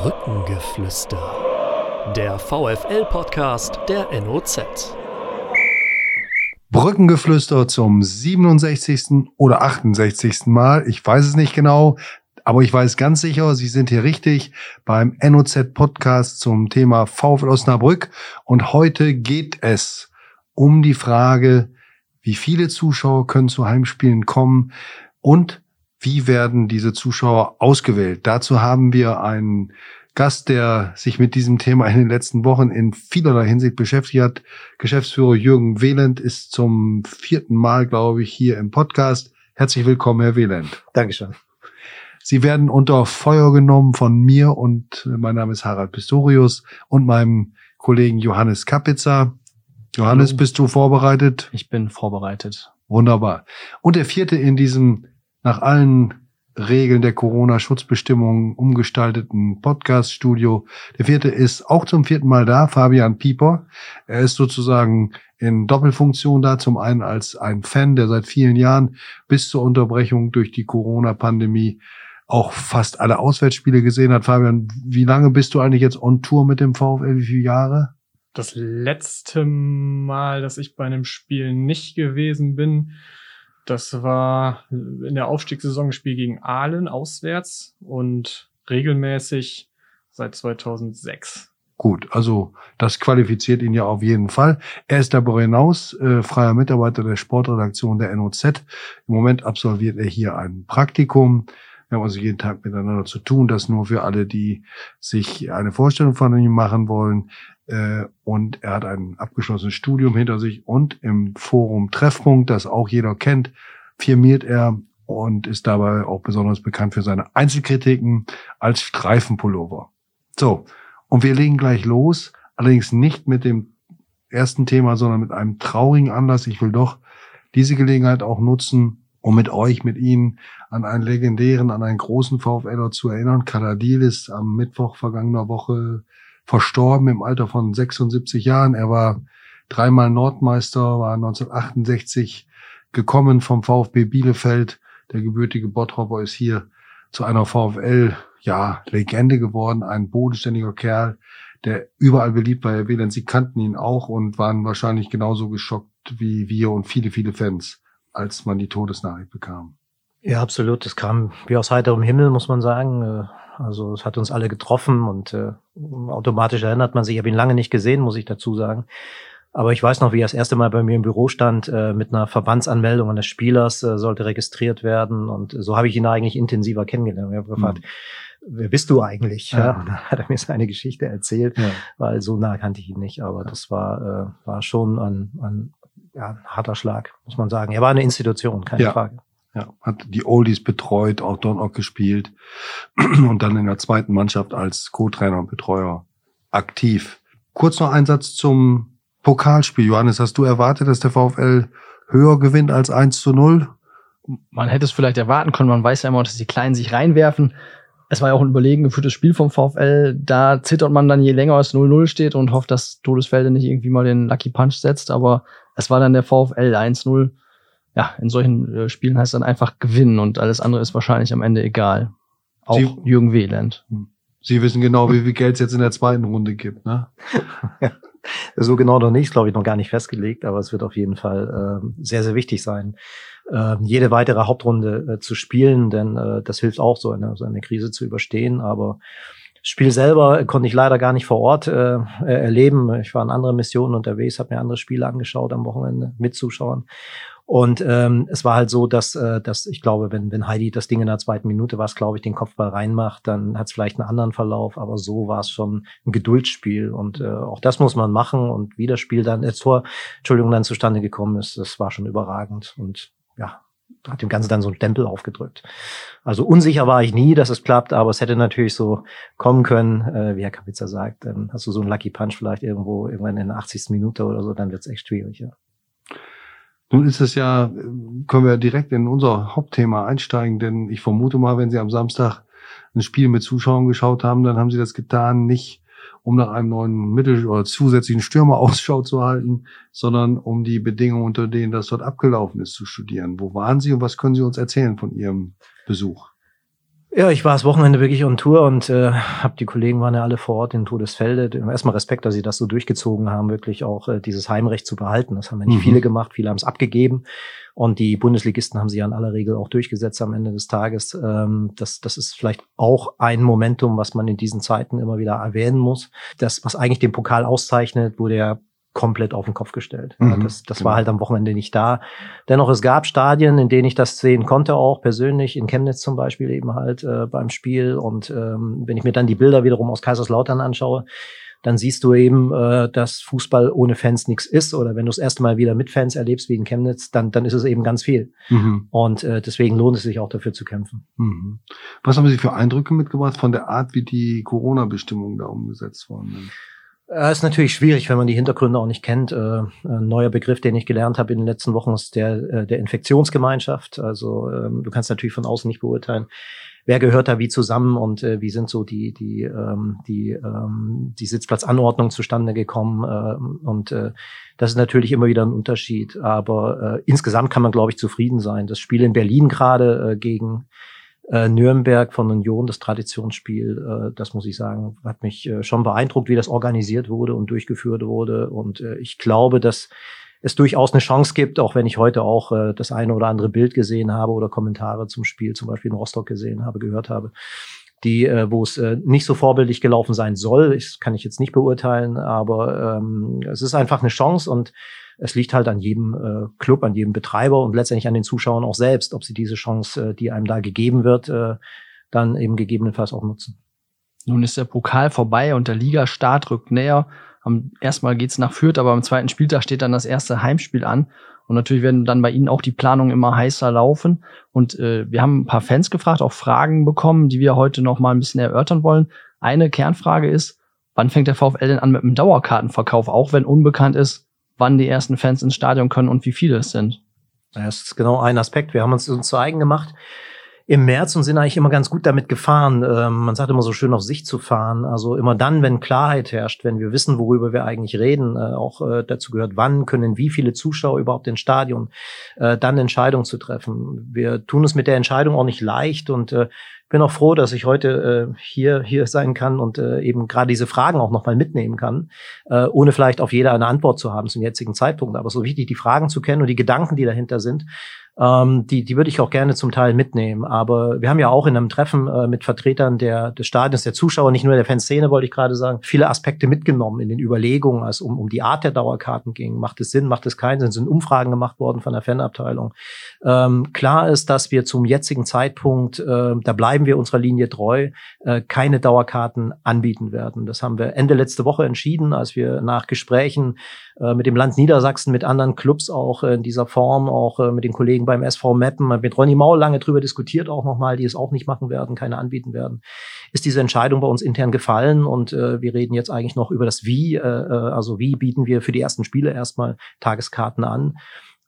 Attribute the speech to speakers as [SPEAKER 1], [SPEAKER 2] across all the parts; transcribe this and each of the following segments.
[SPEAKER 1] Brückengeflüster. Der VFL-Podcast der NOZ.
[SPEAKER 2] Brückengeflüster zum 67. oder 68. Mal. Ich weiß es nicht genau, aber ich weiß ganz sicher, Sie sind hier richtig beim NOZ-Podcast zum Thema VfL Osnabrück. Und heute geht es um die Frage, wie viele Zuschauer können zu Heimspielen kommen und wie werden diese Zuschauer ausgewählt? Dazu haben wir einen Gast, der sich mit diesem Thema in den letzten Wochen in vielerlei Hinsicht beschäftigt hat. Geschäftsführer Jürgen Wieland ist zum vierten Mal, glaube ich, hier im Podcast. Herzlich willkommen, Herr Wieland.
[SPEAKER 3] Dankeschön.
[SPEAKER 2] Sie werden unter Feuer genommen von mir und mein Name ist Harald Pistorius und meinem Kollegen Johannes Kapitzer. Johannes, Hallo. bist du vorbereitet?
[SPEAKER 3] Ich bin vorbereitet.
[SPEAKER 2] Wunderbar. Und der vierte in diesem nach allen Regeln der Corona-Schutzbestimmungen umgestalteten Podcast-Studio. Der vierte ist auch zum vierten Mal da, Fabian Pieper. Er ist sozusagen in Doppelfunktion da. Zum einen als ein Fan, der seit vielen Jahren bis zur Unterbrechung durch die Corona-Pandemie auch fast alle Auswärtsspiele gesehen hat. Fabian, wie lange bist du eigentlich jetzt on Tour mit dem VfL? Wie viele Jahre?
[SPEAKER 4] Das letzte Mal, dass ich bei einem Spiel nicht gewesen bin, das war in der Aufstiegssaison ein Spiel gegen Aalen auswärts und regelmäßig seit 2006.
[SPEAKER 2] Gut, also das qualifiziert ihn ja auf jeden Fall. Er ist darüber hinaus äh, freier Mitarbeiter der Sportredaktion der NOZ. Im Moment absolviert er hier ein Praktikum. Wir haben also jeden Tag miteinander zu tun. Das nur für alle, die sich eine Vorstellung von ihm machen wollen. Äh, und er hat ein abgeschlossenes Studium hinter sich und im Forum Treffpunkt, das auch jeder kennt, firmiert er und ist dabei auch besonders bekannt für seine Einzelkritiken als Streifenpullover. So, und wir legen gleich los, allerdings nicht mit dem ersten Thema, sondern mit einem traurigen Anlass. Ich will doch diese Gelegenheit auch nutzen, um mit euch, mit Ihnen an einen legendären, an einen großen VfLer zu erinnern. Kaladil ist am Mittwoch vergangener Woche verstorben im Alter von 76 Jahren. Er war dreimal Nordmeister, war 1968 gekommen vom VfB Bielefeld. Der gebürtige Bottropper ist hier zu einer VfL, ja, Legende geworden, ein bodenständiger Kerl, der überall beliebt war. Herr Wieland, Sie kannten ihn auch und waren wahrscheinlich genauso geschockt wie wir und viele, viele Fans, als man die Todesnachricht bekam.
[SPEAKER 3] Ja, absolut. Das kam wie aus heiterem Himmel, muss man sagen. Also es hat uns alle getroffen und äh, automatisch erinnert man sich. Ich habe ihn lange nicht gesehen, muss ich dazu sagen. Aber ich weiß noch, wie er das erste Mal bei mir im Büro stand, äh, mit einer Verbandsanmeldung eines Spielers, äh, sollte registriert werden. Und so habe ich ihn eigentlich intensiver kennengelernt. Ich habe gefragt, mhm. wer bist du eigentlich? Ja. ja. Und dann hat er mir seine Geschichte erzählt, ja. weil so nah kannte ich ihn nicht. Aber das war, äh, war schon ein, ein, ja, ein harter Schlag, muss man sagen. Er war eine Institution, keine ja. Frage.
[SPEAKER 2] Ja, hat die Oldies betreut, auch dort auch gespielt und dann in der zweiten Mannschaft als Co-Trainer und Betreuer aktiv. Kurz noch ein Satz zum Pokalspiel. Johannes, hast du erwartet, dass der VfL höher gewinnt als 1 zu 0?
[SPEAKER 5] Man hätte es vielleicht erwarten können. Man weiß ja immer, dass die Kleinen sich reinwerfen. Es war ja auch ein überlegen geführtes Spiel vom VfL. Da zittert man dann, je länger es 0-0 steht und hofft, dass Todesfelde nicht irgendwie mal den Lucky Punch setzt. Aber es war dann der VfL 1-0 ja, in solchen äh, Spielen heißt dann einfach gewinnen und alles andere ist wahrscheinlich am Ende egal. Auch Sie, Jürgen Wieland. Hm.
[SPEAKER 2] Sie wissen genau, wie viel Geld es jetzt in der zweiten Runde gibt, ne?
[SPEAKER 3] so genau noch nicht, glaube ich, noch gar nicht festgelegt, aber es wird auf jeden Fall äh, sehr, sehr wichtig sein, äh, jede weitere Hauptrunde äh, zu spielen, denn äh, das hilft auch, so eine, so eine Krise zu überstehen. Aber Spiel selber konnte ich leider gar nicht vor Ort äh, erleben. Ich war in anderen Missionen unterwegs, habe mir andere Spiele angeschaut am Wochenende mit Zuschauern. Und ähm, es war halt so, dass, äh, dass ich glaube, wenn, wenn Heidi das Ding in der zweiten Minute was, glaube ich, den Kopfball reinmacht, dann hat es vielleicht einen anderen Verlauf, aber so war es schon ein Geduldsspiel. Und äh, auch das muss man machen. Und wie das Spiel dann, das Tor, Entschuldigung, dann zustande gekommen ist, das war schon überragend. Und ja, hat dem Ganzen dann so ein Stempel aufgedrückt. Also unsicher war ich nie, dass es klappt, aber es hätte natürlich so kommen können, äh, wie Herr Kapitzer sagt, dann hast du so einen Lucky Punch vielleicht irgendwo irgendwann in der 80. Minute oder so, dann wird es echt schwierig, ja.
[SPEAKER 2] Nun ist es ja, können wir direkt in unser Hauptthema einsteigen, denn ich vermute mal, wenn Sie am Samstag ein Spiel mit Zuschauern geschaut haben, dann haben Sie das getan, nicht um nach einem neuen Mittel- oder zusätzlichen Stürmer Ausschau zu halten, sondern um die Bedingungen, unter denen das dort abgelaufen ist, zu studieren. Wo waren Sie und was können Sie uns erzählen von Ihrem Besuch?
[SPEAKER 3] Ja, ich war das Wochenende wirklich on Tour und äh, habe die Kollegen waren ja alle vor Ort in Todesfelde. Erstmal Respekt, dass sie das so durchgezogen haben, wirklich auch äh, dieses Heimrecht zu behalten. Das haben ja nicht mhm. viele gemacht, viele haben es abgegeben. Und die Bundesligisten haben sie ja in aller Regel auch durchgesetzt am Ende des Tages. Ähm, das, das ist vielleicht auch ein Momentum, was man in diesen Zeiten immer wieder erwähnen muss. Das, was eigentlich den Pokal auszeichnet, wurde ja komplett auf den Kopf gestellt. Mhm, das das genau. war halt am Wochenende nicht da. Dennoch, es gab Stadien, in denen ich das sehen konnte, auch persönlich, in Chemnitz zum Beispiel eben halt äh, beim Spiel. Und ähm, wenn ich mir dann die Bilder wiederum aus Kaiserslautern anschaue, dann siehst du eben, äh, dass Fußball ohne Fans nichts ist. Oder wenn du das erste Mal wieder mit Fans erlebst, wie in Chemnitz, dann, dann ist es eben ganz viel. Mhm. Und äh, deswegen lohnt es sich auch dafür zu kämpfen.
[SPEAKER 2] Mhm. Was haben Sie für Eindrücke mitgebracht von der Art, wie die Corona-Bestimmungen da umgesetzt worden sind?
[SPEAKER 3] Es ist natürlich schwierig, wenn man die Hintergründe auch nicht kennt. Äh, ein neuer Begriff, den ich gelernt habe in den letzten Wochen, ist der äh, der Infektionsgemeinschaft. Also ähm, du kannst natürlich von außen nicht beurteilen, wer gehört da wie zusammen und äh, wie sind so die die ähm, die ähm, die Sitzplatzanordnung zustande gekommen äh, und äh, das ist natürlich immer wieder ein Unterschied. Aber äh, insgesamt kann man glaube ich zufrieden sein. Das Spiel in Berlin gerade äh, gegen äh, Nürnberg von Union, das Traditionsspiel, äh, das muss ich sagen, hat mich äh, schon beeindruckt, wie das organisiert wurde und durchgeführt wurde. Und äh, ich glaube, dass es durchaus eine Chance gibt, auch wenn ich heute auch äh, das eine oder andere Bild gesehen habe oder Kommentare zum Spiel, zum Beispiel in Rostock gesehen habe, gehört habe, die, äh, wo es äh, nicht so vorbildlich gelaufen sein soll. Das kann ich jetzt nicht beurteilen, aber ähm, es ist einfach eine Chance und es liegt halt an jedem äh, Club, an jedem Betreiber und letztendlich an den Zuschauern auch selbst, ob sie diese Chance, äh, die einem da gegeben wird, äh, dann eben gegebenenfalls auch nutzen.
[SPEAKER 5] Nun ist der Pokal vorbei und der Ligastart rückt näher. Am erstmal geht's nach Fürth, aber am zweiten Spieltag steht dann das erste Heimspiel an. Und natürlich werden dann bei Ihnen auch die Planungen immer heißer laufen. Und äh, wir haben ein paar Fans gefragt, auch Fragen bekommen, die wir heute noch mal ein bisschen erörtern wollen. Eine Kernfrage ist, wann fängt der VfL denn an mit dem Dauerkartenverkauf, auch wenn unbekannt ist, wann die ersten Fans ins Stadion können und wie viele es sind.
[SPEAKER 3] Das ist genau ein Aspekt. Wir haben uns, zu eigen gemacht im März und sind eigentlich immer ganz gut damit gefahren. Ähm, man sagt immer so schön auf sich zu fahren. Also immer dann, wenn Klarheit herrscht, wenn wir wissen, worüber wir eigentlich reden, äh, auch äh, dazu gehört, wann können wie viele Zuschauer überhaupt ins Stadion, äh, dann Entscheidungen zu treffen. Wir tun es mit der Entscheidung auch nicht leicht und äh, bin auch froh, dass ich heute äh, hier hier sein kann und äh, eben gerade diese Fragen auch nochmal mitnehmen kann, ohne vielleicht auf jeder eine Antwort zu haben zum jetzigen Zeitpunkt. Aber so wichtig, die Fragen zu kennen und die Gedanken, die dahinter sind, ähm, die, die würde ich auch gerne zum Teil mitnehmen. Aber wir haben ja auch in einem Treffen äh, mit Vertretern der, des Stadions, der Zuschauer, nicht nur der Fanszene, wollte ich gerade sagen, viele Aspekte mitgenommen in den Überlegungen, als um, um die Art der Dauerkarten ging. Macht es Sinn, macht es keinen Sinn? Sind Umfragen gemacht worden von der Fanabteilung. Ähm, klar ist, dass wir zum jetzigen Zeitpunkt, äh, da bleiben wir unserer Linie treu, äh, keine Dauerkarten anbieten werden. Das haben wir Ende letzte Woche entschieden, als wir nach Gesprächen äh, mit dem Land Niedersachsen, mit anderen Clubs auch äh, in dieser Form, auch äh, mit den Kollegen beim SV Meppen, mit Ronny Maul lange drüber diskutiert auch nochmal, die es auch nicht machen werden, keine anbieten werden, ist diese Entscheidung bei uns intern gefallen und äh, wir reden jetzt eigentlich noch über das Wie, äh, also wie bieten wir für die ersten Spiele erstmal Tageskarten an.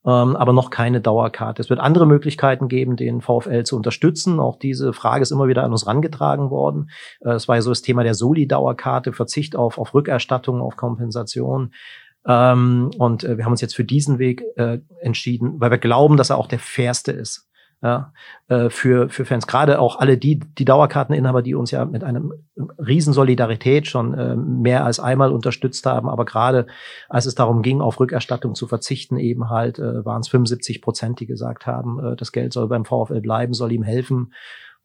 [SPEAKER 3] Ähm, aber noch keine Dauerkarte. Es wird andere Möglichkeiten geben, den VfL zu unterstützen. Auch diese Frage ist immer wieder an uns rangetragen worden. Äh, es war ja so das Thema der Soli-Dauerkarte, Verzicht auf, auf Rückerstattung, auf Kompensation. Ähm, und äh, wir haben uns jetzt für diesen Weg äh, entschieden, weil wir glauben, dass er auch der fairste ist. Ja, äh, für, für Fans, gerade auch alle die, die Dauerkarteninhaber, die uns ja mit einem riesen Solidarität schon äh, mehr als einmal unterstützt haben, aber gerade als es darum ging, auf Rückerstattung zu verzichten, eben halt, äh, waren es 75 Prozent, die gesagt haben, äh, das Geld soll beim VfL bleiben, soll ihm helfen.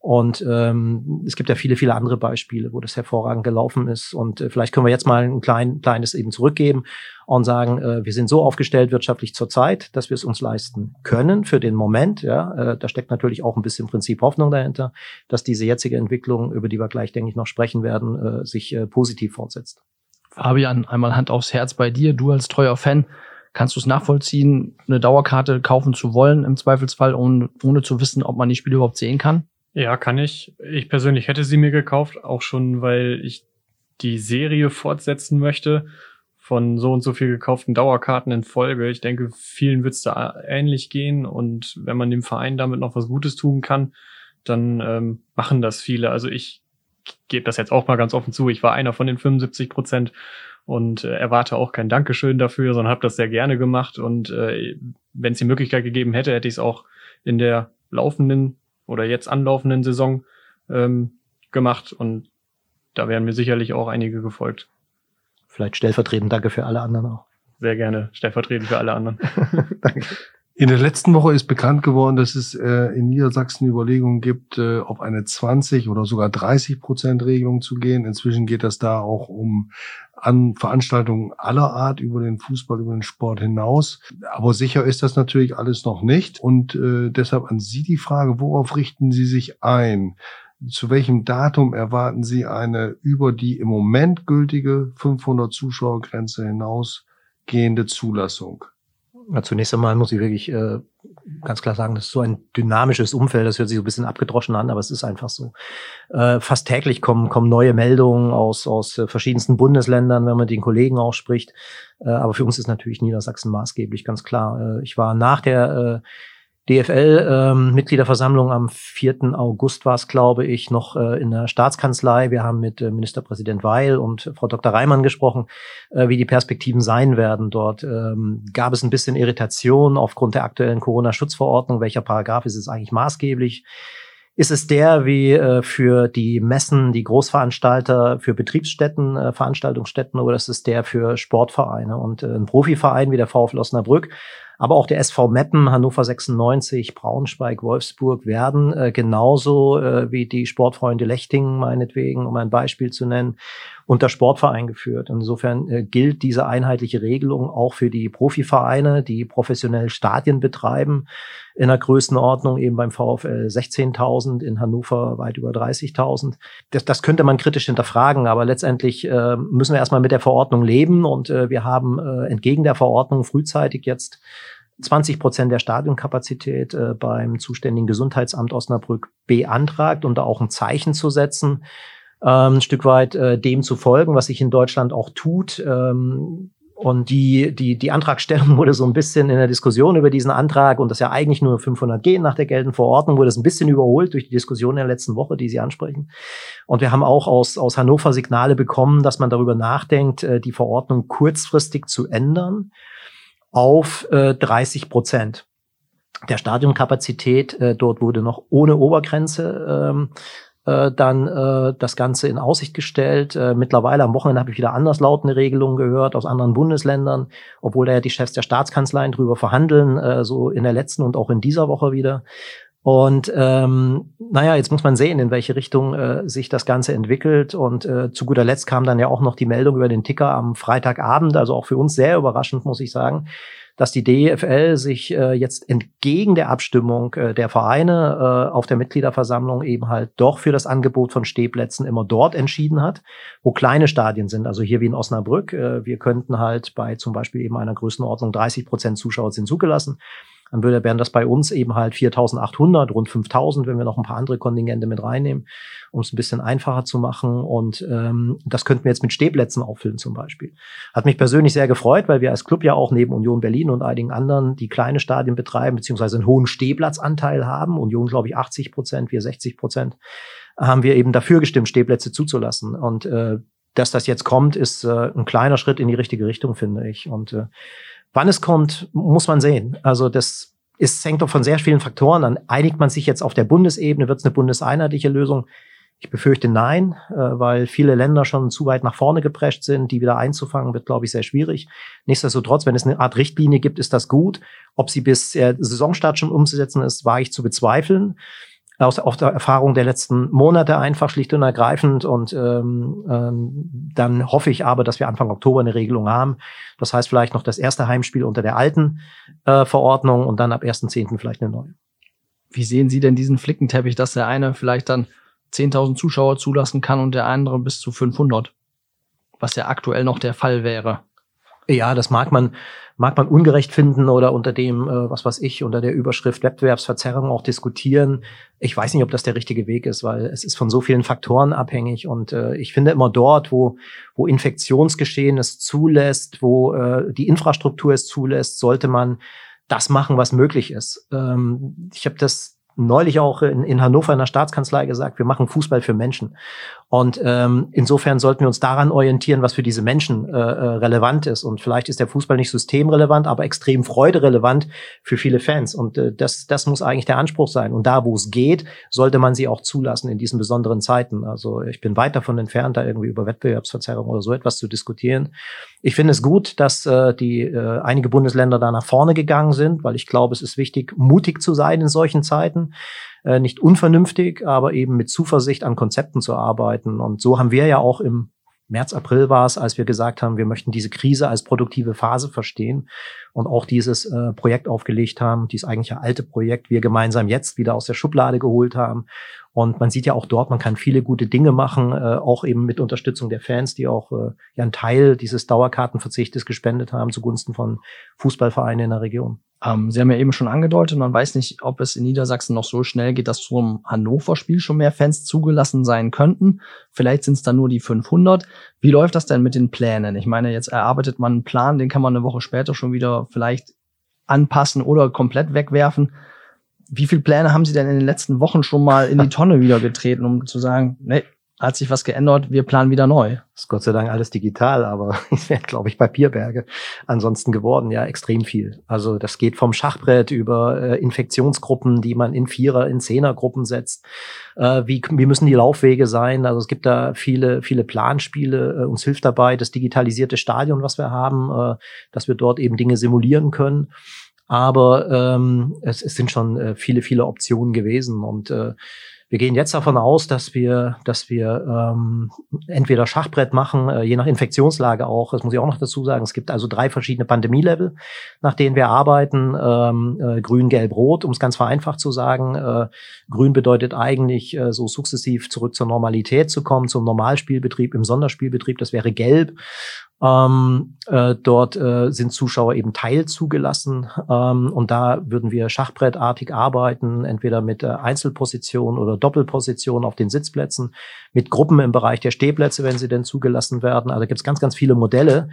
[SPEAKER 3] Und ähm, es gibt ja viele, viele andere Beispiele, wo das hervorragend gelaufen ist. Und äh, vielleicht können wir jetzt mal ein klein, kleines eben zurückgeben und sagen, äh, wir sind so aufgestellt wirtschaftlich zurzeit, dass wir es uns leisten können für den Moment. Ja, äh, da steckt natürlich auch ein bisschen Prinzip Hoffnung dahinter, dass diese jetzige Entwicklung, über die wir gleich, denke ich, noch sprechen werden, äh, sich äh, positiv fortsetzt.
[SPEAKER 5] Fabian, einmal Hand aufs Herz bei dir. Du als treuer Fan, kannst du es nachvollziehen, eine Dauerkarte kaufen zu wollen, im Zweifelsfall, ohne, ohne zu wissen, ob man die Spiele überhaupt sehen kann?
[SPEAKER 4] Ja, kann ich. Ich persönlich hätte sie mir gekauft, auch schon, weil ich die Serie fortsetzen möchte von so und so viel gekauften Dauerkarten in Folge. Ich denke, vielen wird es da ähnlich gehen und wenn man dem Verein damit noch was Gutes tun kann, dann ähm, machen das viele. Also ich gebe das jetzt auch mal ganz offen zu. Ich war einer von den 75 Prozent und äh, erwarte auch kein Dankeschön dafür, sondern habe das sehr gerne gemacht und äh, wenn es die Möglichkeit gegeben hätte, hätte ich es auch in der laufenden oder jetzt anlaufenden Saison ähm, gemacht und da wären mir sicherlich auch einige gefolgt.
[SPEAKER 3] Vielleicht stellvertretend danke für alle anderen auch.
[SPEAKER 4] Sehr gerne stellvertretend für alle anderen.
[SPEAKER 3] danke.
[SPEAKER 2] In der letzten Woche ist bekannt geworden, dass es äh, in Niedersachsen Überlegungen gibt, äh, auf eine 20 oder sogar 30 Prozent Regelung zu gehen. Inzwischen geht das da auch um an Veranstaltungen aller Art über den Fußball, über den Sport hinaus. Aber sicher ist das natürlich alles noch nicht. Und äh, deshalb an Sie die Frage, worauf richten Sie sich ein? Zu welchem Datum erwarten Sie eine über die im Moment gültige 500 Zuschauergrenze hinausgehende Zulassung?
[SPEAKER 3] Ja, zunächst einmal muss ich wirklich äh, ganz klar sagen, das ist so ein dynamisches Umfeld, das hört sich so ein bisschen abgedroschen an, aber es ist einfach so. Äh, fast täglich kommen, kommen neue Meldungen aus, aus äh, verschiedensten Bundesländern, wenn man den Kollegen auch spricht. Äh, aber für uns ist natürlich Niedersachsen maßgeblich, ganz klar. Äh, ich war nach der äh, DFL-Mitgliederversammlung ähm, am 4. August war es, glaube ich, noch äh, in der Staatskanzlei. Wir haben mit äh, Ministerpräsident Weil und Frau Dr. Reimann gesprochen, äh, wie die Perspektiven sein werden. Dort ähm, gab es ein bisschen Irritation aufgrund der aktuellen Corona-Schutzverordnung. Welcher Paragraph ist es eigentlich maßgeblich? Ist es der wie äh, für die Messen, die Großveranstalter, für Betriebsstätten, äh, Veranstaltungsstätten oder ist es der für Sportvereine? Und äh, ein Profiverein wie der VfL Osnabrück aber auch der SV Meppen, Hannover 96, Braunschweig, Wolfsburg werden äh, genauso äh, wie die Sportfreunde Lechtingen meinetwegen, um ein Beispiel zu nennen, unter Sportverein geführt. Insofern äh, gilt diese einheitliche Regelung auch für die Profivereine, die professionell Stadien betreiben, in der Größenordnung eben beim VfL 16.000, in Hannover weit über 30.000. Das, das könnte man kritisch hinterfragen, aber letztendlich äh, müssen wir erstmal mit der Verordnung leben und äh, wir haben äh, entgegen der Verordnung frühzeitig jetzt 20 Prozent der Stadionkapazität äh, beim zuständigen Gesundheitsamt Osnabrück beantragt und da auch ein Zeichen zu setzen, ein Stück weit äh, dem zu folgen, was sich in Deutschland auch tut. Ähm, und die, die, die Antragstellung wurde so ein bisschen in der Diskussion über diesen Antrag und das ja eigentlich nur 500 gehen nach der geltenden Verordnung, wurde es ein bisschen überholt durch die Diskussion in der letzten Woche, die Sie ansprechen. Und wir haben auch aus, aus Hannover Signale bekommen, dass man darüber nachdenkt, äh, die Verordnung kurzfristig zu ändern auf äh, 30 Prozent der Stadionkapazität. Äh, dort wurde noch ohne Obergrenze ähm, äh, dann äh, das Ganze in Aussicht gestellt. Äh, mittlerweile am Wochenende habe ich wieder anderslautende Regelungen gehört aus anderen Bundesländern, obwohl da ja die Chefs der Staatskanzleien drüber verhandeln, äh, so in der letzten und auch in dieser Woche wieder. Und ähm, naja, jetzt muss man sehen, in welche Richtung äh, sich das Ganze entwickelt. Und äh, zu guter Letzt kam dann ja auch noch die Meldung über den Ticker am Freitagabend, also auch für uns sehr überraschend, muss ich sagen, dass die DFL sich äh, jetzt entgegen der Abstimmung äh, der Vereine äh, auf der Mitgliederversammlung eben halt doch für das Angebot von Stehplätzen immer dort entschieden hat, wo kleine Stadien sind. Also hier wie in Osnabrück. Äh, wir könnten halt bei zum Beispiel eben einer Größenordnung 30 Prozent Zuschauer sind zugelassen dann würde, wären das bei uns eben halt 4.800, rund 5.000, wenn wir noch ein paar andere Kontingente mit reinnehmen, um es ein bisschen einfacher zu machen. Und ähm, das könnten wir jetzt mit Stehplätzen auffüllen zum Beispiel. Hat mich persönlich sehr gefreut, weil wir als Club ja auch neben Union Berlin und einigen anderen, die kleine Stadien betreiben, beziehungsweise einen hohen Stehplatzanteil haben. Union, glaube ich, 80 Prozent, wir 60 Prozent, haben wir eben dafür gestimmt, Stehplätze zuzulassen. Und äh, dass das jetzt kommt, ist äh, ein kleiner Schritt in die richtige Richtung, finde ich. Und äh, Wann es kommt, muss man sehen. Also das ist, hängt doch von sehr vielen Faktoren an. Einigt man sich jetzt auf der Bundesebene, wird es eine bundeseinheitliche Lösung? Ich befürchte nein, äh, weil viele Länder schon zu weit nach vorne geprescht sind. Die wieder einzufangen, wird, glaube ich, sehr schwierig. Nichtsdestotrotz, wenn es eine Art Richtlinie gibt, ist das gut. Ob sie bis äh, Saisonstart schon umzusetzen ist, wage ich zu bezweifeln aus, aus der Erfahrung der letzten Monate einfach schlicht und ergreifend. Und ähm, ähm, dann hoffe ich aber, dass wir Anfang Oktober eine Regelung haben. Das heißt vielleicht noch das erste Heimspiel unter der alten äh, Verordnung und dann ab 1.10. vielleicht eine neue.
[SPEAKER 5] Wie sehen Sie denn diesen Flickenteppich, dass der eine vielleicht dann 10.000 Zuschauer zulassen kann und der andere bis zu 500? Was ja aktuell noch der Fall wäre.
[SPEAKER 3] Ja, das mag man, mag man ungerecht finden oder unter dem, äh, was weiß ich, unter der Überschrift Wettbewerbsverzerrung auch diskutieren. Ich weiß nicht, ob das der richtige Weg ist, weil es ist von so vielen Faktoren abhängig und äh, ich finde immer dort, wo, wo Infektionsgeschehen es zulässt, wo äh, die Infrastruktur es zulässt, sollte man das machen, was möglich ist. Ähm, ich habe das neulich auch in, in Hannover in der Staatskanzlei gesagt, wir machen Fußball für Menschen. Und ähm, insofern sollten wir uns daran orientieren, was für diese Menschen äh, äh, relevant ist. Und vielleicht ist der Fußball nicht systemrelevant, aber extrem freuderelevant für viele Fans. Und äh, das, das muss eigentlich der Anspruch sein. Und da, wo es geht, sollte man sie auch zulassen in diesen besonderen Zeiten. Also ich bin weit davon entfernt, da irgendwie über Wettbewerbsverzerrung oder so etwas zu diskutieren. Ich finde es gut, dass äh, die äh, einige Bundesländer da nach vorne gegangen sind, weil ich glaube, es ist wichtig, mutig zu sein in solchen Zeiten. Äh, nicht unvernünftig, aber eben mit Zuversicht an Konzepten zu arbeiten. Und so haben wir ja auch im März, April war es, als wir gesagt haben, wir möchten diese Krise als produktive Phase verstehen und auch dieses äh, Projekt aufgelegt haben, dieses eigentlich alte Projekt, wir gemeinsam jetzt wieder aus der Schublade geholt haben. Und man sieht ja auch dort, man kann viele gute Dinge machen, äh, auch eben mit Unterstützung der Fans, die auch äh, ja einen Teil dieses Dauerkartenverzichtes gespendet haben zugunsten von Fußballvereinen in der Region.
[SPEAKER 5] Ähm, Sie haben ja eben schon angedeutet, man weiß nicht, ob es in Niedersachsen noch so schnell geht, dass zum Hannover-Spiel schon mehr Fans zugelassen sein könnten. Vielleicht sind es dann nur die 500. Wie läuft das denn mit den Plänen? Ich meine, jetzt erarbeitet man einen Plan, den kann man eine Woche später schon wieder vielleicht anpassen oder komplett wegwerfen. Wie viele Pläne haben Sie denn in den letzten Wochen schon mal in die Tonne wieder getreten, um zu sagen, nee, hat sich was geändert, wir planen wieder neu.
[SPEAKER 3] Das ist Gott sei Dank alles digital, aber es wäre, glaube ich, Papierberge ansonsten geworden, ja, extrem viel. Also das geht vom Schachbrett über äh, Infektionsgruppen, die man in Vierer-, in Zehnergruppen setzt. Äh, wie, wie müssen die Laufwege sein? Also es gibt da viele, viele Planspiele. Äh, uns hilft dabei das digitalisierte Stadion, was wir haben, äh, dass wir dort eben Dinge simulieren können. Aber ähm, es, es sind schon äh, viele, viele Optionen gewesen und äh, wir gehen jetzt davon aus, dass wir, dass wir ähm, entweder Schachbrett machen, äh, je nach Infektionslage auch. Das muss ich auch noch dazu sagen. Es gibt also drei verschiedene Pandemielevel, nach denen wir arbeiten. Ähm, äh, Grün, Gelb, Rot, um es ganz vereinfacht zu sagen. Äh, Grün bedeutet eigentlich, äh, so sukzessiv zurück zur Normalität zu kommen, zum Normalspielbetrieb, im Sonderspielbetrieb. Das wäre Gelb. Ähm, äh, dort äh, sind Zuschauer eben teilzugelassen ähm, und da würden wir schachbrettartig arbeiten, entweder mit äh, Einzelposition oder Doppelposition auf den Sitzplätzen, mit Gruppen im Bereich der Stehplätze, wenn sie denn zugelassen werden. Also gibt es ganz, ganz viele Modelle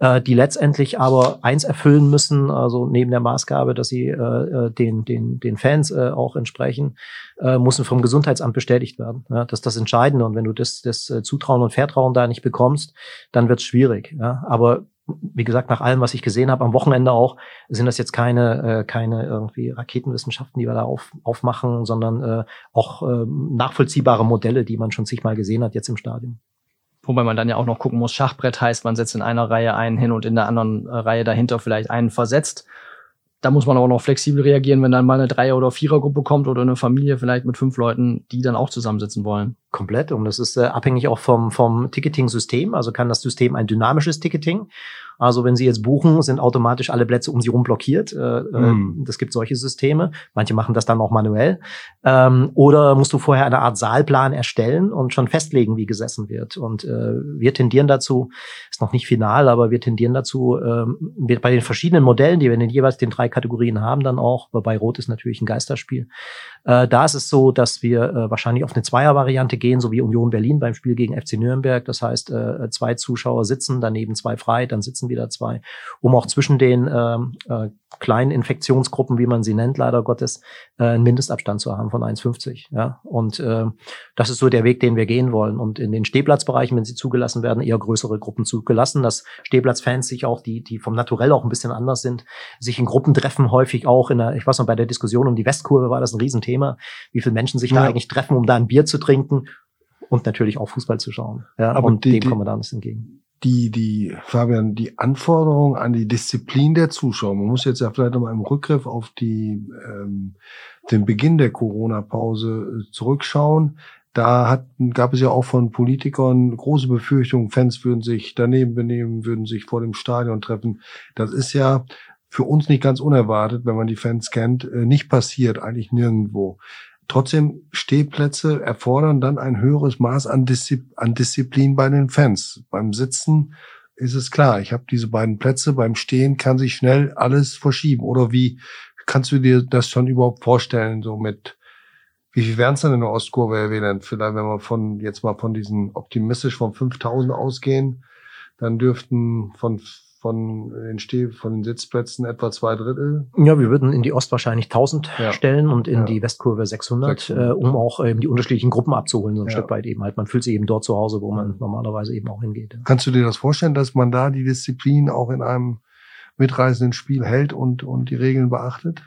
[SPEAKER 3] äh, die letztendlich aber eins erfüllen müssen, also neben der Maßgabe, dass sie äh, äh, den, den, den Fans äh, auch entsprechen, äh, müssen vom Gesundheitsamt bestätigt werden. Ja, das ist das Entscheidende. Und wenn du das, das äh, Zutrauen und Vertrauen da nicht bekommst, dann wird es schwierig. Ja? Aber wie gesagt, nach allem, was ich gesehen habe, am Wochenende auch, sind das jetzt keine, äh, keine irgendwie Raketenwissenschaften, die wir da auf, aufmachen, sondern äh, auch äh, nachvollziehbare Modelle, die man schon zigmal gesehen hat jetzt im Stadion.
[SPEAKER 5] Wobei man dann ja auch noch gucken muss, Schachbrett heißt, man setzt in einer Reihe einen hin und in der anderen äh, Reihe dahinter vielleicht einen versetzt. Da muss man aber noch flexibel reagieren, wenn dann mal eine Dreier- oder Vierergruppe kommt oder eine Familie vielleicht mit fünf Leuten, die dann auch zusammensitzen wollen.
[SPEAKER 3] Komplett. Und das ist äh, abhängig auch vom, vom Ticketing-System. Also kann das System ein dynamisches Ticketing also wenn Sie jetzt buchen, sind automatisch alle Plätze um Sie rum blockiert. Äh, mm. Das gibt solche Systeme. Manche machen das dann auch manuell. Ähm, oder musst du vorher eine Art Saalplan erstellen und schon festlegen, wie gesessen wird. Und äh, wir tendieren dazu, ist noch nicht final, aber wir tendieren dazu, ähm, bei den verschiedenen Modellen, die wir in den jeweils den drei Kategorien haben, dann auch, wobei Rot ist natürlich ein Geisterspiel. Äh, da ist es so, dass wir äh, wahrscheinlich auf eine Zweier-Variante gehen, so wie Union Berlin beim Spiel gegen FC Nürnberg. Das heißt, äh, zwei Zuschauer sitzen, daneben zwei frei, dann sitzen wieder zwei, um auch zwischen den ähm, äh, kleinen Infektionsgruppen, wie man sie nennt, leider Gottes, äh, einen Mindestabstand zu haben von 1,50. Ja? Und äh, das ist so der Weg, den wir gehen wollen. Und in den Stehplatzbereichen, wenn sie zugelassen werden, eher größere Gruppen zugelassen, dass Stehplatzfans sich auch, die, die vom Naturell auch ein bisschen anders sind, sich in Gruppen treffen, häufig auch in der, ich weiß noch, bei der Diskussion um die Westkurve war das ein Riesenthema, wie viele Menschen sich ja. da eigentlich treffen, um da ein Bier zu trinken und natürlich auch Fußball zu schauen. Ja,
[SPEAKER 2] Aber
[SPEAKER 3] und
[SPEAKER 2] die,
[SPEAKER 3] dem
[SPEAKER 2] die,
[SPEAKER 3] kommen wir da ein bisschen entgegen
[SPEAKER 2] die, die, Fabian, die Anforderungen an die Disziplin der Zuschauer. Man muss jetzt ja vielleicht nochmal im Rückgriff auf die, ähm, den Beginn der Corona-Pause äh, zurückschauen. Da hat, gab es ja auch von Politikern große Befürchtungen, Fans würden sich daneben benehmen, würden sich vor dem Stadion treffen. Das ist ja für uns nicht ganz unerwartet, wenn man die Fans kennt, äh, nicht passiert, eigentlich nirgendwo. Trotzdem Stehplätze erfordern dann ein höheres Maß an, Diszi an Disziplin bei den Fans. Beim Sitzen ist es klar, ich habe diese beiden Plätze, beim Stehen kann sich schnell alles verschieben. Oder wie kannst du dir das schon überhaupt vorstellen, so mit, wie viel wären es denn in der Ostkurve erwähnen? Vielleicht, wenn wir von, jetzt mal von diesen optimistisch von 5000 ausgehen, dann dürften von von den Steh, von den Sitzplätzen etwa zwei Drittel.
[SPEAKER 3] Ja, wir würden in die Ost wahrscheinlich 1000
[SPEAKER 2] Ja.
[SPEAKER 3] stellen und in
[SPEAKER 2] Ja.
[SPEAKER 3] die Westkurve 600,
[SPEAKER 2] 600,
[SPEAKER 3] äh, um auch ähm, die unterschiedlichen Gruppen abzuholen, so ein
[SPEAKER 2] Ja.
[SPEAKER 3] Stück weit eben halt. Man fühlt sich eben dort zu Hause, wo man normalerweise eben auch hingeht. Ja.
[SPEAKER 2] Kannst du dir das vorstellen, dass man da die Disziplin auch in einem mitreißenden Spiel hält und, und die Regeln beachtet?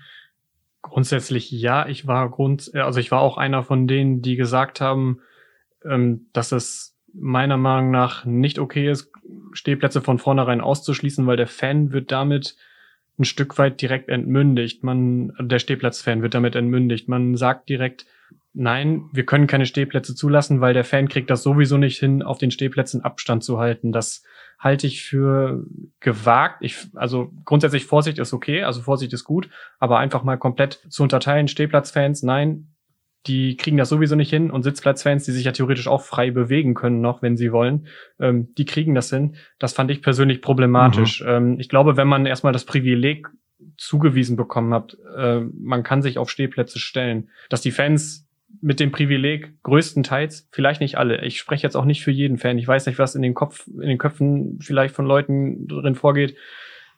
[SPEAKER 4] Grundsätzlich ja. Ich war grund, also ich war auch einer von denen, die gesagt haben, ähm, dass es meiner Meinung nach nicht okay ist, Stehplätze von vornherein auszuschließen, weil der Fan wird damit ein Stück weit direkt entmündigt. Man, der Stehplatzfan wird damit entmündigt. Man sagt direkt, nein, wir können keine Stehplätze zulassen, weil der Fan kriegt das sowieso nicht hin, auf den Stehplätzen Abstand zu halten. Das halte ich für gewagt. Ich, also grundsätzlich Vorsicht ist okay, also Vorsicht ist gut, aber einfach mal komplett zu unterteilen, Stehplatzfans, nein, die kriegen das sowieso nicht hin und Sitzplatzfans, die sich ja theoretisch auch frei bewegen können noch, wenn sie wollen, ähm, die kriegen das hin. Das fand ich persönlich problematisch. Ähm, ich glaube, wenn man erstmal das Privileg zugewiesen bekommen hat, äh, man kann sich auf Stehplätze stellen, dass die Fans mit dem Privileg größtenteils, vielleicht nicht alle, ich spreche jetzt auch nicht für jeden Fan, ich weiß nicht, was in den Kopf, in den Köpfen vielleicht von Leuten drin vorgeht,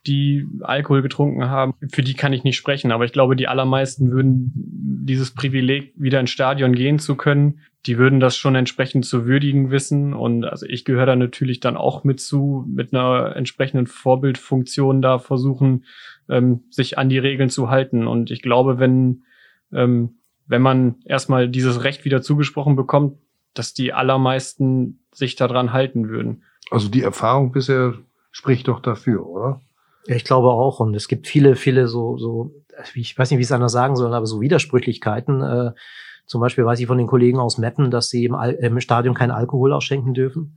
[SPEAKER 4] die Alkohol getrunken haben, für die kann ich nicht sprechen, aber ich glaube, die allermeisten würden dieses Privileg, wieder ins Stadion gehen zu können, die würden das schon entsprechend zu würdigen wissen. Und also ich gehöre da natürlich dann auch mit zu, mit einer entsprechenden Vorbildfunktion da versuchen, ähm, sich an die Regeln zu halten. Und ich glaube, wenn, ähm, wenn man erstmal dieses Recht wieder zugesprochen bekommt, dass die allermeisten sich daran halten würden.
[SPEAKER 2] Also die Erfahrung bisher spricht doch dafür, oder?
[SPEAKER 3] Ich glaube auch. Und es gibt viele, viele so, so, ich weiß nicht, wie ich es anders sagen soll, aber so Widersprüchlichkeiten. Äh, zum Beispiel weiß ich von den Kollegen aus Meppen, dass sie im, Al im Stadion keinen Alkohol ausschenken dürfen.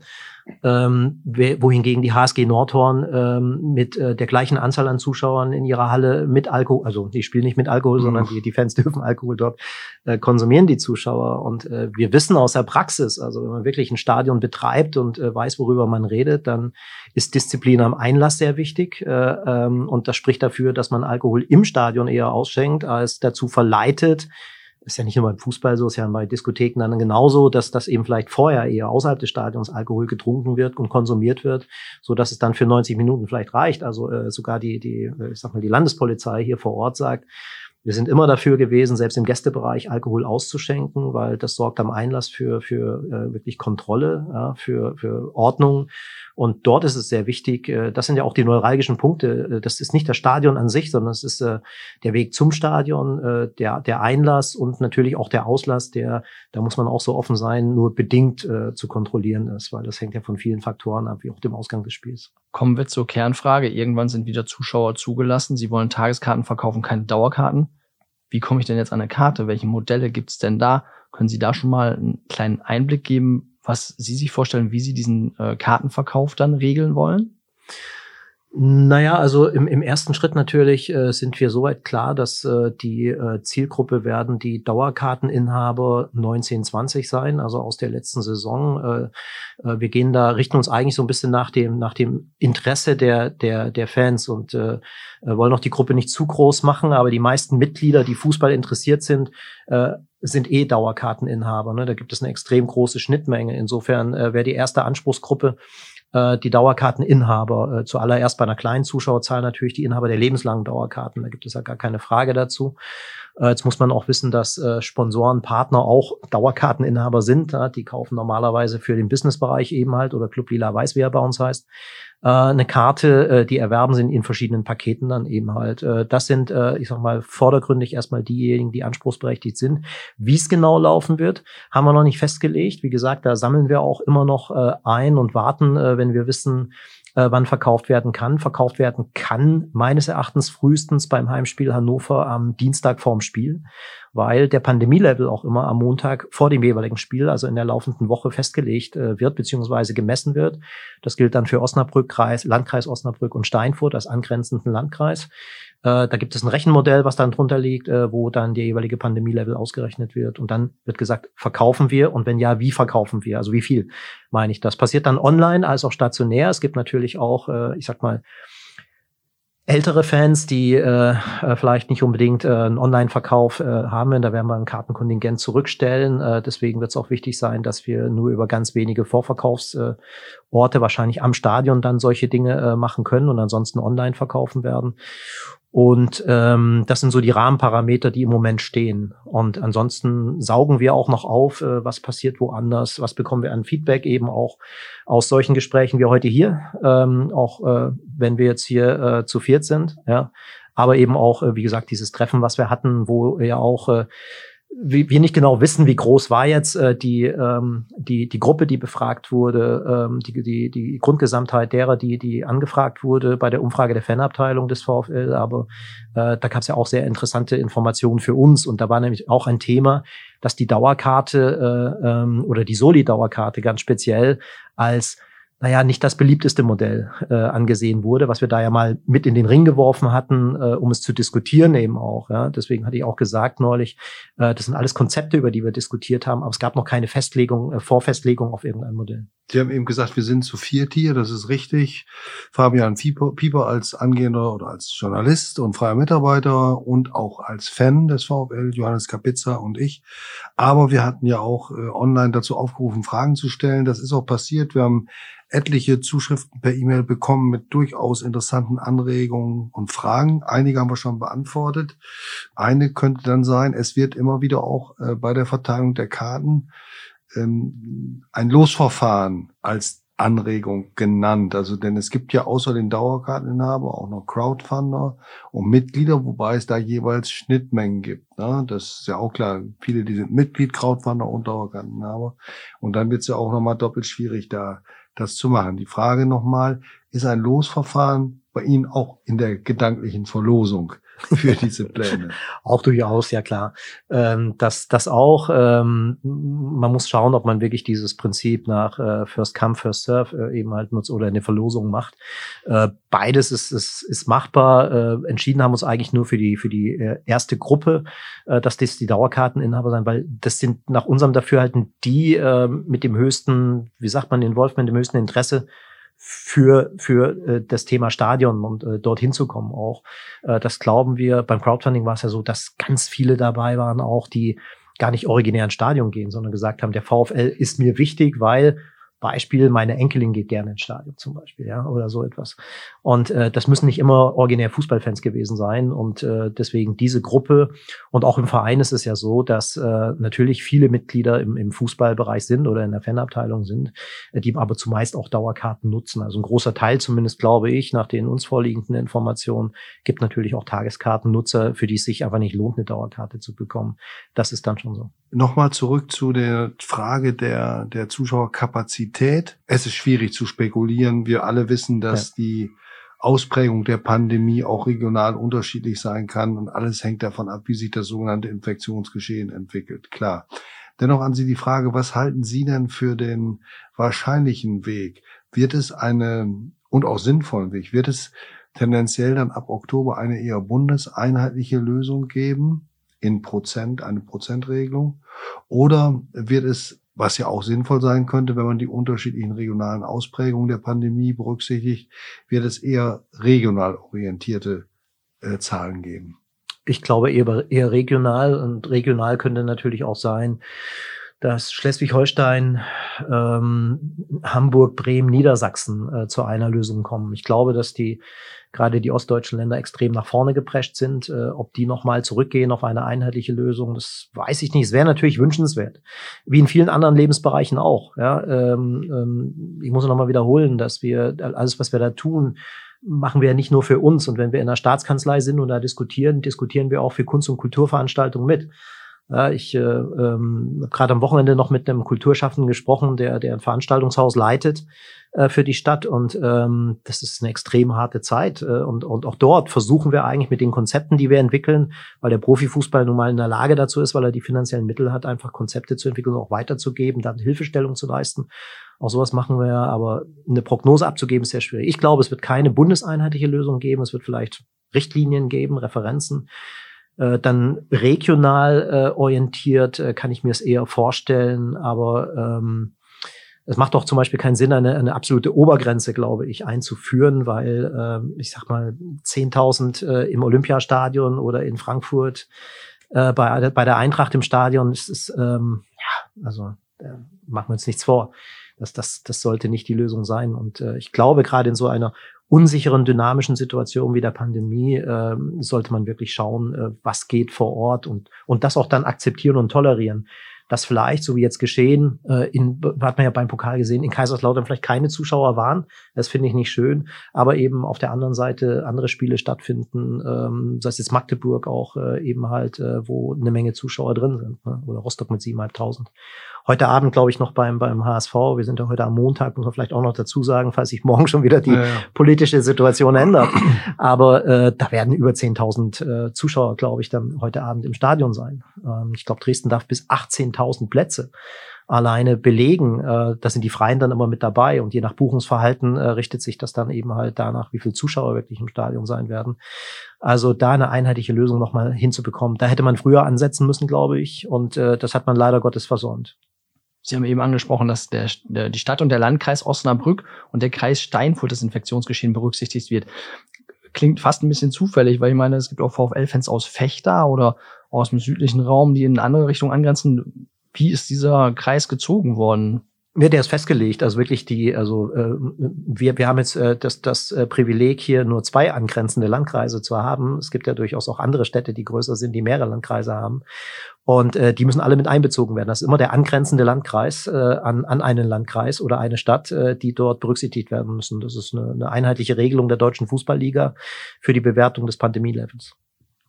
[SPEAKER 3] Ähm, wohingegen die HSG Nordhorn ähm, mit äh, der gleichen Anzahl an Zuschauern in ihrer Halle mit Alkohol, also die spielen nicht mit Alkohol, sondern die, die Fans dürfen Alkohol dort äh, konsumieren, die Zuschauer. Und äh, wir wissen aus der Praxis, also wenn man wirklich ein Stadion betreibt und äh, weiß, worüber man redet, dann ist Disziplin am Einlass sehr wichtig. Äh, ähm, und das spricht dafür, dass man Alkohol im Stadion eher ausschenkt, als dazu verleitet, ist ja nicht nur beim Fußball so, ist ja bei Diskotheken dann genauso, dass das eben vielleicht vorher eher außerhalb des Stadions Alkohol getrunken wird und konsumiert wird, so dass es dann für 90 Minuten vielleicht reicht. Also äh, sogar die, die, ich sag mal, die Landespolizei hier vor Ort sagt, wir sind immer dafür gewesen, selbst im Gästebereich Alkohol auszuschenken, weil das sorgt am Einlass für, für äh, wirklich Kontrolle, ja, für, für Ordnung. Und dort ist es sehr wichtig, äh, das sind ja auch die neuralgischen Punkte. Äh, das ist nicht das Stadion an sich, sondern es ist äh, der Weg zum Stadion, äh, der, der Einlass und natürlich auch der Auslass, der, da muss man auch so offen sein, nur bedingt äh, zu kontrollieren ist, weil das hängt ja von vielen Faktoren ab, wie auch dem Ausgang des Spiels.
[SPEAKER 5] Kommen wir zur Kernfrage. Irgendwann sind wieder Zuschauer zugelassen. Sie wollen Tageskarten verkaufen, keine Dauerkarten. Wie komme ich denn jetzt an eine Karte? Welche Modelle gibt's denn da? Können Sie da schon mal einen kleinen Einblick geben, was Sie sich vorstellen, wie Sie diesen äh, Kartenverkauf dann regeln wollen?
[SPEAKER 3] Naja, also im, im ersten Schritt natürlich äh, sind wir soweit klar, dass äh, die äh, Zielgruppe werden die Dauerkarteninhaber 1920 sein, also aus der letzten Saison. Äh, äh, wir gehen da, richten uns eigentlich so ein bisschen nach dem, nach dem Interesse der, der, der Fans und äh, wollen auch die Gruppe nicht zu groß machen, aber die meisten Mitglieder, die Fußball interessiert sind, äh, sind eh Dauerkarteninhaber. Ne? Da gibt es eine extrem große Schnittmenge. Insofern äh, wäre die erste Anspruchsgruppe äh, die Dauerkarteninhaber. Äh, zuallererst bei einer kleinen Zuschauerzahl natürlich die Inhaber der lebenslangen Dauerkarten. Da gibt es ja gar keine Frage dazu. Äh, jetzt muss man auch wissen, dass äh, Sponsoren, Partner auch Dauerkarteninhaber sind. Ja? Die kaufen normalerweise für den Businessbereich eben halt oder Club Lila Weiß, wie er bei uns heißt, äh, eine Karte, äh, die erwerben sie in verschiedenen Paketen dann eben halt. Äh, das sind, äh, ich sag mal, vordergründig erstmal diejenigen, die anspruchsberechtigt sind. Wie es genau laufen wird, haben wir noch nicht festgelegt. Wie gesagt, da sammeln wir auch immer noch äh, ein und warten, äh, wenn wir wissen, äh, wann verkauft werden kann. Verkauft werden kann meines Erachtens frühestens beim Heimspiel Hannover am Dienstag vorm Spiel, weil der Pandemielevel auch immer am Montag vor dem jeweiligen Spiel, also in der laufenden Woche festgelegt äh, wird beziehungsweise gemessen wird. Das gilt dann für Osnabrück, Kreis, Landkreis Osnabrück und Steinfurt als angrenzenden Landkreis. Äh, da gibt es ein Rechenmodell, was dann drunter liegt, äh, wo dann der jeweilige Pandemielevel ausgerechnet wird. Und dann wird gesagt, verkaufen wir? Und wenn ja, wie verkaufen wir? Also wie viel meine ich? Das passiert dann online als auch stationär. Es gibt natürlich auch, äh, ich sag mal, ältere Fans, die äh, vielleicht nicht unbedingt äh, einen Online-Verkauf äh, haben, da werden wir ein Kartenkontingent zurückstellen. Äh, deswegen wird es auch wichtig sein, dass wir nur über ganz wenige Vorverkaufsorte äh, wahrscheinlich am Stadion dann solche Dinge äh, machen können und ansonsten online verkaufen werden. Und ähm, das sind so die Rahmenparameter, die im Moment stehen. Und ansonsten saugen wir auch noch auf, äh, was passiert woanders, was bekommen wir an Feedback eben auch aus solchen Gesprächen wie heute hier, ähm, auch äh, wenn wir jetzt hier äh, zu viert sind, ja. Aber eben auch, äh, wie gesagt, dieses Treffen, was wir hatten, wo ja auch äh, wir nicht genau wissen, wie groß war jetzt äh, die, ähm, die, die Gruppe, die befragt wurde, ähm, die, die, die Grundgesamtheit derer, die, die angefragt wurde bei der Umfrage der Fanabteilung des VfL. Aber äh, da gab es ja auch sehr interessante Informationen für uns. Und da war nämlich auch ein Thema, dass die Dauerkarte äh, ähm, oder die Soli-Dauerkarte ganz speziell als naja, nicht das beliebteste Modell äh, angesehen wurde, was wir da ja mal mit in den Ring geworfen hatten, äh, um es zu diskutieren eben auch. Ja. Deswegen hatte ich auch gesagt neulich, äh, das sind alles Konzepte, über die wir diskutiert haben, aber es gab noch keine Festlegung, äh, Vorfestlegung auf irgendein Modell.
[SPEAKER 2] Sie haben eben gesagt, wir sind zu viert hier, das ist richtig. Fabian Pieper als angehender oder als Journalist und freier Mitarbeiter und auch als Fan des VfL, Johannes Kapitza und ich. Aber wir hatten ja auch äh, online dazu aufgerufen, Fragen zu stellen. Das ist auch passiert. Wir haben etliche Zuschriften per E-Mail bekommen mit durchaus interessanten Anregungen und Fragen. Einige haben wir schon beantwortet. Eine könnte dann sein, es wird immer wieder auch äh, bei der Verteilung der Karten ähm, ein Losverfahren als Anregung genannt. Also denn es gibt ja außer den Dauerkarteninhaber auch noch Crowdfunder und Mitglieder, wobei es da jeweils Schnittmengen gibt. Ne? Das ist ja auch klar. Viele, die sind Mitglied, Crowdfunder und Dauerkarteninhaber. Und dann wird es ja auch nochmal doppelt schwierig, da das zu machen. Die Frage nochmal, ist ein Losverfahren bei Ihnen auch in der gedanklichen Verlosung für diese Pläne?
[SPEAKER 3] auch durchaus, ja klar. Ähm, das, das auch. Ähm, man muss schauen, ob man wirklich dieses Prinzip nach äh, First Come, First Serve äh, eben halt nutzt oder eine Verlosung macht. Äh, beides ist, ist, ist machbar. Äh, entschieden haben uns eigentlich nur für die, für die äh, erste Gruppe, äh, dass das die Dauerkarteninhaber sein, weil das sind nach unserem Dafürhalten die äh, mit dem höchsten, wie sagt man, Involvement, dem höchsten Interesse für, für äh, das Thema Stadion und äh, dorthin zu kommen auch. Äh, das glauben wir. Beim Crowdfunding war es ja so, dass ganz viele dabei waren, auch die gar nicht originär ins Stadion gehen, sondern gesagt haben, der VfL ist mir wichtig, weil Beispiel, meine Enkelin geht gerne ins Stadion zum Beispiel, ja, oder so etwas. Und äh, das müssen nicht immer originär Fußballfans gewesen sein. Und äh, deswegen diese Gruppe und auch im Verein ist es ja so, dass äh, natürlich viele Mitglieder im, im Fußballbereich sind oder in der Fanabteilung sind, äh, die aber zumeist auch Dauerkarten nutzen. Also ein großer Teil zumindest, glaube ich, nach den uns vorliegenden Informationen, gibt natürlich auch Tageskartennutzer, für die es sich einfach nicht lohnt, eine Dauerkarte zu bekommen. Das ist dann schon so.
[SPEAKER 2] Nochmal zurück zu der Frage der, der Zuschauerkapazität. Es ist schwierig zu spekulieren. Wir alle wissen, dass ja. die Ausprägung der Pandemie auch regional unterschiedlich sein kann und alles hängt davon ab, wie sich das sogenannte Infektionsgeschehen entwickelt. Klar. Dennoch an Sie die Frage, was halten Sie denn für den wahrscheinlichen Weg? Wird es eine und auch sinnvollen Weg? Wird es tendenziell dann ab Oktober eine eher bundeseinheitliche Lösung geben? In Prozent, eine Prozentregelung? Oder wird es, was ja auch sinnvoll sein könnte, wenn man die unterschiedlichen regionalen Ausprägungen der Pandemie berücksichtigt, wird es eher regional orientierte äh, Zahlen geben?
[SPEAKER 3] Ich glaube eher, eher regional und regional könnte natürlich auch sein, dass Schleswig-Holstein, ähm, Hamburg, Bremen, Niedersachsen äh, zu einer Lösung kommen. Ich glaube, dass die gerade die ostdeutschen Länder extrem nach vorne geprescht sind. Äh, ob die nochmal zurückgehen auf eine einheitliche Lösung, das weiß ich nicht. Es wäre natürlich wünschenswert. Wie in vielen anderen Lebensbereichen auch. Ja, ähm, ähm, ich muss nochmal wiederholen, dass wir alles, was wir da tun, machen wir ja nicht nur für uns. Und wenn wir in der Staatskanzlei sind und da diskutieren, diskutieren wir auch für Kunst- und Kulturveranstaltungen mit. Ja, ich äh, ähm, habe gerade am Wochenende noch mit einem Kulturschaffenden gesprochen, der, der ein Veranstaltungshaus leitet äh, für die Stadt. Und ähm, das ist eine extrem harte Zeit. Äh, und, und auch dort versuchen wir eigentlich mit den Konzepten, die wir entwickeln, weil der Profifußball nun mal in der Lage dazu ist, weil er die finanziellen Mittel hat, einfach Konzepte zu entwickeln, auch weiterzugeben, dann Hilfestellung zu leisten. Auch sowas machen wir, aber eine Prognose abzugeben ist sehr schwierig. Ich glaube, es wird keine bundeseinheitliche Lösung geben. Es wird vielleicht Richtlinien geben, Referenzen. Äh, dann regional äh, orientiert äh, kann ich mir es eher vorstellen, aber ähm, es macht doch zum Beispiel keinen Sinn, eine, eine absolute Obergrenze, glaube ich, einzuführen, weil äh, ich sag mal 10.000 äh, im Olympiastadion oder in Frankfurt äh, bei, bei der Eintracht im Stadion ist es, ähm, ja, also äh, machen wir uns nichts vor. Das, das, das sollte nicht die Lösung sein. Und äh, ich glaube, gerade in so einer unsicheren, dynamischen Situation wie der Pandemie äh, sollte man wirklich schauen, äh, was geht vor Ort und, und das auch dann akzeptieren und tolerieren dass vielleicht, so wie jetzt geschehen, äh, in, hat man ja beim Pokal gesehen, in Kaiserslautern vielleicht keine Zuschauer waren. Das finde ich nicht schön. Aber eben auf der anderen Seite andere Spiele stattfinden, ähm, sei es jetzt Magdeburg auch äh, eben halt, äh, wo eine Menge Zuschauer drin sind. Ne? Oder Rostock mit siebeneinhalbtausend heute Abend, glaube ich, noch beim, beim HSV. Wir sind ja heute am Montag, muss man vielleicht auch noch dazu sagen, falls sich morgen schon wieder die ja, ja. politische Situation ändert. Aber äh, da werden über 10.000 äh, Zuschauer, glaube ich, dann heute Abend im Stadion sein. Ähm, ich glaube, Dresden darf bis 18.000 Plätze alleine belegen. Äh, da sind die Freien dann immer mit dabei und je nach Buchungsverhalten äh, richtet sich das dann eben halt danach, wie viele Zuschauer wirklich im Stadion sein werden. Also da eine einheitliche Lösung nochmal hinzubekommen, da hätte man früher ansetzen müssen, glaube ich, und äh, das hat man leider Gottes versäumt.
[SPEAKER 5] Sie haben eben angesprochen, dass der, der, die Stadt und der Landkreis Osnabrück und der Kreis Steinfurt das Infektionsgeschehen berücksichtigt wird. Klingt fast ein bisschen zufällig, weil ich meine, es gibt auch VfL-Fans aus Fechter oder aus dem südlichen Raum, die in eine andere Richtung angrenzen. Wie ist dieser Kreis gezogen worden?
[SPEAKER 3] Ja, der ist festgelegt. Also wirklich die, also äh, wir, wir haben jetzt äh, das, das äh, Privileg, hier nur zwei angrenzende Landkreise zu haben. Es gibt ja durchaus auch andere Städte, die größer sind, die mehrere Landkreise haben. Und äh, die müssen alle mit einbezogen werden. Das ist immer der angrenzende Landkreis äh, an, an einen Landkreis oder eine Stadt, äh, die dort berücksichtigt werden müssen. Das ist eine, eine einheitliche Regelung der Deutschen Fußballliga für die Bewertung des Pandemielevels.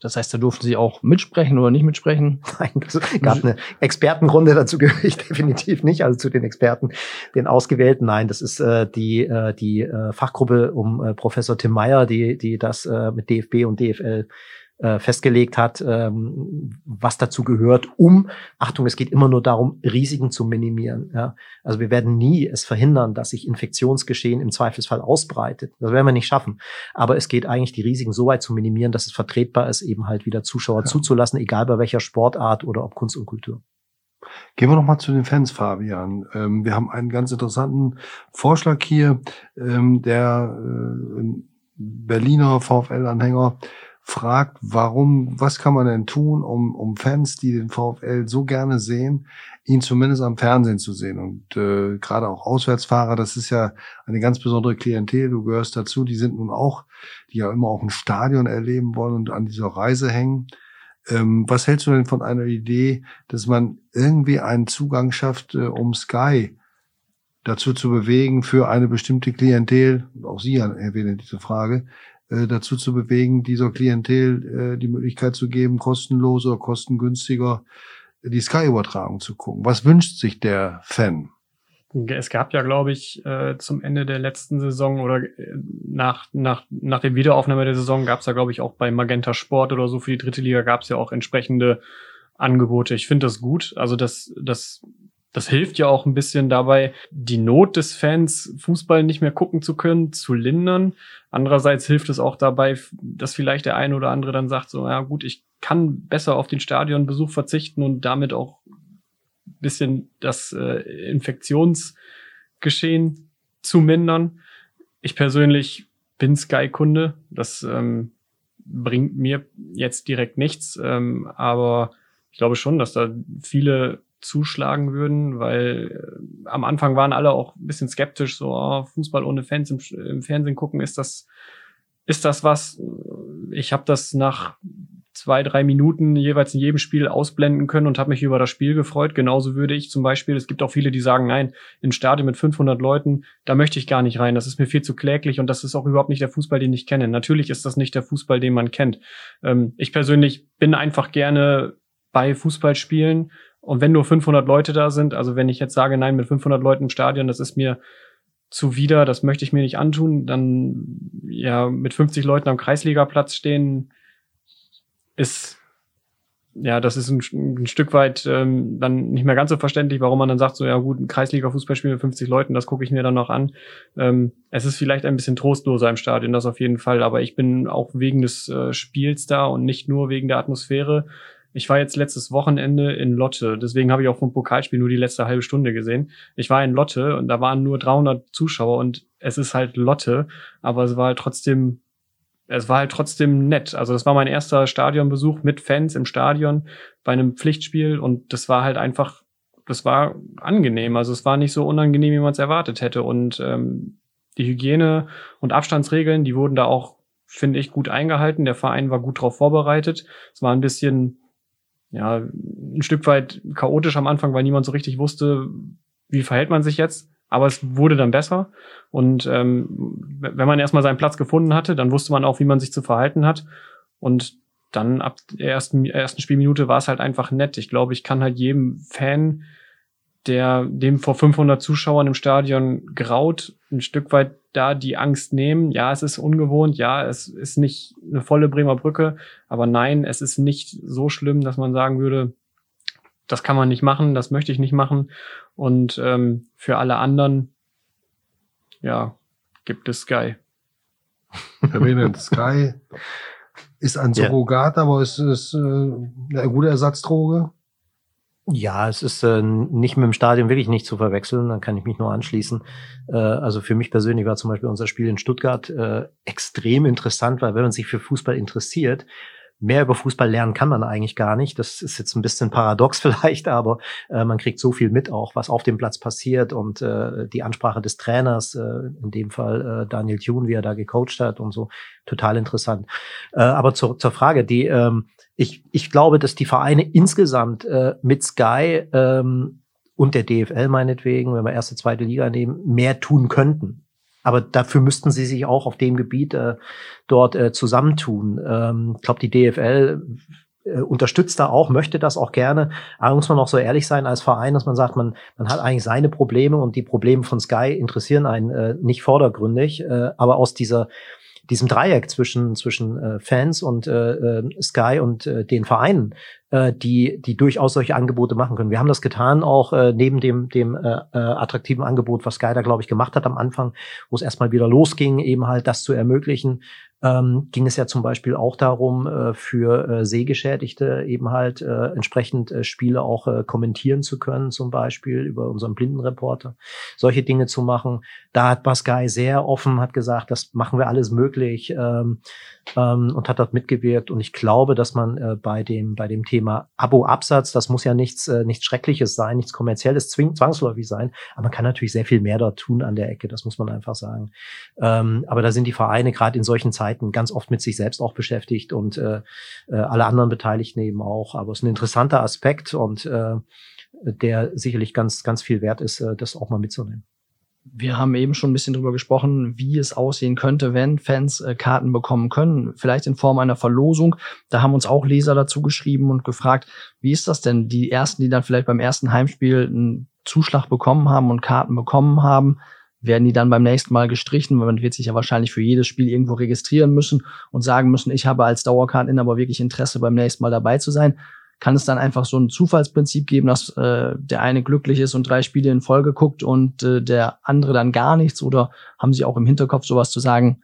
[SPEAKER 5] Das heißt, da durften Sie auch mitsprechen oder nicht mitsprechen?
[SPEAKER 3] Nein, es gab eine Expertenrunde, dazu gehöre ich definitiv nicht, also zu den Experten, den Ausgewählten. Nein, das ist äh, die, äh, die äh, Fachgruppe um äh, Professor Tim Meyer, die, die das äh, mit DFB und DFL äh, festgelegt hat, ähm, was dazu gehört, um, Achtung, es geht immer nur darum, Risiken zu minimieren. Ja? Also wir werden nie es verhindern, dass sich Infektionsgeschehen im Zweifelsfall ausbreitet. Das werden wir nicht schaffen. Aber es geht eigentlich, die Risiken so weit zu minimieren, dass es vertretbar ist, eben halt wieder Zuschauer ja. zuzulassen, egal bei welcher Sportart oder ob Kunst und Kultur.
[SPEAKER 2] Gehen wir noch mal zu den Fans, Fabian. Ähm, wir haben einen ganz interessanten Vorschlag hier, ähm, der äh, Berliner VfL-Anhänger fragt, warum, was kann man denn tun, um, um Fans, die den VfL so gerne sehen, ihn zumindest am Fernsehen zu sehen. Und äh, gerade auch Auswärtsfahrer, das ist ja eine ganz besondere Klientel, du gehörst dazu, die sind nun auch, die ja immer auch ein Stadion erleben wollen und an dieser Reise hängen. Ähm, was hältst du denn von einer Idee, dass man irgendwie einen Zugang schafft, äh, um Sky dazu zu bewegen, für eine bestimmte Klientel, auch Sie erwähnen diese Frage, äh, dazu zu bewegen, dieser Klientel äh, die Möglichkeit zu geben, kostenlos oder kostengünstiger die Sky-Übertragung zu gucken. Was wünscht sich der Fan?
[SPEAKER 4] Es gab ja, glaube ich, äh, zum Ende der letzten Saison oder äh, nach, nach, nach dem Wiederaufnahme der Saison gab es ja, glaube ich, auch bei Magenta Sport oder so für die dritte Liga gab es ja auch entsprechende Angebote. Ich finde das gut. Also das, das das hilft ja auch ein bisschen dabei, die Not des Fans, Fußball nicht mehr gucken zu können, zu lindern. Andererseits hilft es auch dabei, dass vielleicht der eine oder andere dann sagt, so, ja gut, ich kann besser auf den Stadionbesuch verzichten und damit auch ein bisschen das äh, Infektionsgeschehen zu mindern. Ich persönlich bin Sky-Kunde. Das ähm, bringt mir jetzt direkt nichts, ähm, aber ich glaube schon, dass da viele zuschlagen würden, weil äh, am Anfang waren alle auch ein bisschen skeptisch, so oh, Fußball ohne Fans im, im, Fernsehen gucken, ist das ist das was? Ich habe das nach zwei, drei Minuten jeweils in jedem Spiel ausblenden können und habe mich über das Spiel gefreut. Genauso würde ich zum Beispiel, es gibt auch viele, die sagen, nein, in Stadion mit 500 Leuten, da möchte ich gar nicht rein. Das ist mir viel zu kläglich und das ist auch überhaupt nicht der Fußball, den ich kenne. Natürlich ist das nicht der Fußball, den man kennt. Ähm, ich persönlich bin einfach gerne bei Fußballspielen und wenn nur 500 Leute da sind, also wenn ich jetzt sage, nein, mit 500 Leuten im Stadion, das ist mir zuwider, das möchte ich mir nicht antun, dann ja mit 50 Leuten am Kreisligaplatz stehen, ist ja, das ist ein, ein Stück weit ähm, dann nicht mehr ganz so verständlich, warum man dann sagt, so ja gut, ein Kreisliga-Fußballspiel mit 50 Leuten, das gucke ich mir dann noch an. Ähm, es ist vielleicht ein bisschen trostloser im Stadion, das auf jeden Fall, aber ich bin auch wegen des äh, Spiels da und nicht nur wegen der Atmosphäre ich war jetzt letztes Wochenende in Lotte, deswegen habe ich auch vom Pokalspiel nur die letzte halbe Stunde gesehen. Ich war in Lotte und da waren nur 300 Zuschauer und es ist halt Lotte, aber es war halt trotzdem, es war halt trotzdem nett. Also das war mein erster Stadionbesuch mit Fans im Stadion bei einem Pflichtspiel und das war halt einfach, das war angenehm. Also es war nicht so unangenehm, wie man es erwartet hätte und ähm, die Hygiene und Abstandsregeln, die wurden da auch finde ich, gut eingehalten. Der Verein war gut darauf vorbereitet. Es war ein bisschen ja, ein Stück weit chaotisch am Anfang, weil niemand so richtig wusste, wie verhält man sich jetzt. Aber es wurde dann besser. Und ähm, wenn man erstmal seinen Platz gefunden hatte, dann wusste man auch, wie man sich zu verhalten hat. Und dann ab der ersten, ersten Spielminute war es halt einfach nett. Ich glaube, ich kann halt jedem Fan, der dem vor 500 Zuschauern im Stadion graut, ein Stück weit da die Angst nehmen. Ja, es ist ungewohnt, ja, es ist nicht eine volle Bremer Brücke, aber nein, es ist nicht so schlimm, dass man sagen würde, das kann man nicht machen, das möchte ich nicht machen. Und ähm, für alle anderen, ja, gibt es Sky.
[SPEAKER 2] Erwähnen Sky ist ein Surrogat, ja. aber es ist äh, eine gute Ersatzdroge.
[SPEAKER 3] Ja, es ist äh, nicht mit dem Stadion wirklich nicht zu verwechseln, dann kann ich mich nur anschließen. Äh, also für mich persönlich war zum Beispiel unser Spiel in Stuttgart äh, extrem interessant, weil wenn man sich für Fußball interessiert, mehr über Fußball lernen kann man eigentlich gar nicht. Das ist jetzt ein bisschen paradox vielleicht, aber äh, man kriegt so viel mit auch, was auf dem Platz passiert und äh, die Ansprache des Trainers, äh, in dem Fall äh, Daniel Thune, wie er da gecoacht hat und so, total interessant. Äh, aber zur, zur Frage, die ähm, ich, ich glaube, dass die Vereine insgesamt äh, mit Sky ähm, und der DFL meinetwegen, wenn wir erste, zweite Liga nehmen, mehr tun könnten. Aber dafür müssten sie sich auch auf dem Gebiet äh, dort äh, zusammentun. Ähm, ich glaube, die DFL äh, unterstützt da auch, möchte das auch gerne. Aber muss man auch so ehrlich sein als Verein, dass man sagt, man, man hat eigentlich seine Probleme und die Probleme von Sky interessieren einen äh, nicht vordergründig. Äh, aber aus dieser diesem Dreieck zwischen zwischen äh, Fans und äh, äh, Sky und äh, den Vereinen, äh, die die durchaus solche Angebote machen können. Wir haben das getan auch äh, neben dem dem äh, äh, attraktiven Angebot, was Sky da glaube ich gemacht hat am Anfang, wo es erstmal wieder losging, eben halt das zu ermöglichen, ähm, ging es ja zum Beispiel auch darum, äh, für äh, Sehgeschädigte eben halt äh, entsprechend äh, Spiele auch äh, kommentieren zu können, zum Beispiel über unseren Blindenreporter, solche Dinge zu machen. Da hat Baskai sehr offen, hat gesagt, das machen wir alles möglich ähm, ähm, und hat dort mitgewirkt. Und ich glaube, dass man äh, bei dem bei dem Thema Abo-Absatz, das muss ja nichts äh, nichts Schreckliches sein, nichts kommerzielles zwing zwangsläufig sein, aber man kann natürlich sehr viel mehr dort tun an der Ecke. Das muss man einfach sagen. Ähm, aber da sind die Vereine gerade in solchen Zeiten Zeiten ganz oft mit sich selbst auch beschäftigt und äh, äh, alle anderen Beteiligten eben auch. Aber es ist ein interessanter Aspekt und äh, der sicherlich ganz, ganz viel wert ist, äh, das auch mal mitzunehmen.
[SPEAKER 5] Wir haben eben schon ein bisschen drüber gesprochen, wie es aussehen könnte, wenn Fans äh, Karten bekommen können. Vielleicht in Form einer Verlosung. Da haben uns auch Leser dazu geschrieben und gefragt, wie ist das denn? Die ersten, die dann vielleicht beim ersten Heimspiel einen Zuschlag bekommen haben und Karten bekommen haben, werden die dann beim nächsten Mal gestrichen, weil man wird sich ja wahrscheinlich für jedes Spiel irgendwo registrieren müssen und sagen müssen, ich habe als Dauerkarteninhaber wirklich Interesse, beim nächsten Mal dabei zu sein. Kann es dann einfach so ein Zufallsprinzip geben, dass äh, der eine glücklich ist und drei Spiele in Folge guckt und äh, der andere dann gar nichts? Oder haben Sie auch im Hinterkopf sowas zu sagen,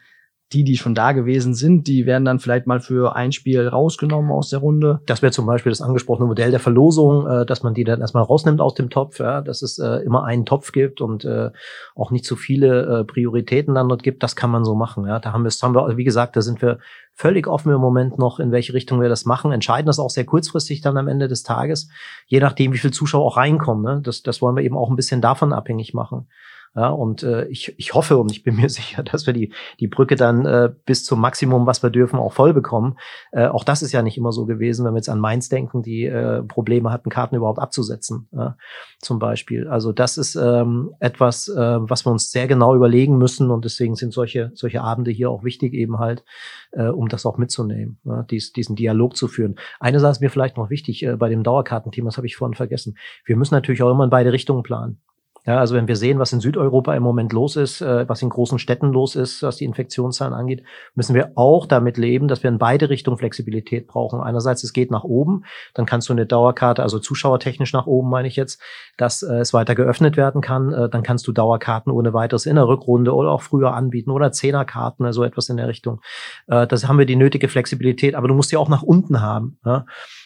[SPEAKER 5] die, die schon da gewesen sind, die werden dann vielleicht mal für ein Spiel rausgenommen aus der Runde.
[SPEAKER 3] Das wäre zum Beispiel das angesprochene Modell der Verlosung, äh, dass man die dann erstmal rausnimmt aus dem Topf, ja, dass es äh, immer einen Topf gibt und äh, auch nicht zu viele äh, Prioritäten dann dort gibt. Das kann man so machen. Ja. Da haben wir, haben wir, wie gesagt, da sind wir völlig offen im Moment noch, in welche Richtung wir das machen. Entscheiden das auch sehr kurzfristig dann am Ende des Tages, je nachdem, wie viele Zuschauer auch reinkommen. Ne? Das, das wollen wir eben auch ein bisschen davon abhängig machen. Ja, und äh, ich, ich hoffe und ich bin mir sicher, dass wir die, die Brücke dann äh, bis zum Maximum, was wir dürfen, auch voll bekommen. Äh, auch das ist ja nicht immer so gewesen, wenn wir jetzt an Mainz denken, die äh, Probleme hatten, Karten überhaupt abzusetzen, ja, zum Beispiel. Also das ist ähm, etwas, äh, was wir uns sehr genau überlegen müssen und deswegen sind solche, solche Abende hier auch wichtig eben halt, äh, um das auch mitzunehmen, ja, dies, diesen Dialog zu führen. Eine Sache ist mir vielleicht noch wichtig äh, bei dem Dauerkartenthema, das habe ich vorhin vergessen. Wir müssen natürlich auch immer in beide Richtungen planen. Ja, also wenn wir sehen, was in Südeuropa im Moment los ist, äh, was in großen Städten los ist, was die Infektionszahlen angeht, müssen wir auch damit leben, dass wir in beide Richtungen Flexibilität brauchen. Einerseits, es geht nach oben, dann kannst du eine Dauerkarte, also zuschauertechnisch nach oben meine ich jetzt, dass äh, es weiter geöffnet werden kann. Äh, dann kannst du Dauerkarten ohne weiteres in der Rückrunde oder auch früher anbieten oder Zehnerkarten, also etwas in der Richtung. Äh, das haben wir die nötige Flexibilität, aber du musst die auch nach unten haben. Ja?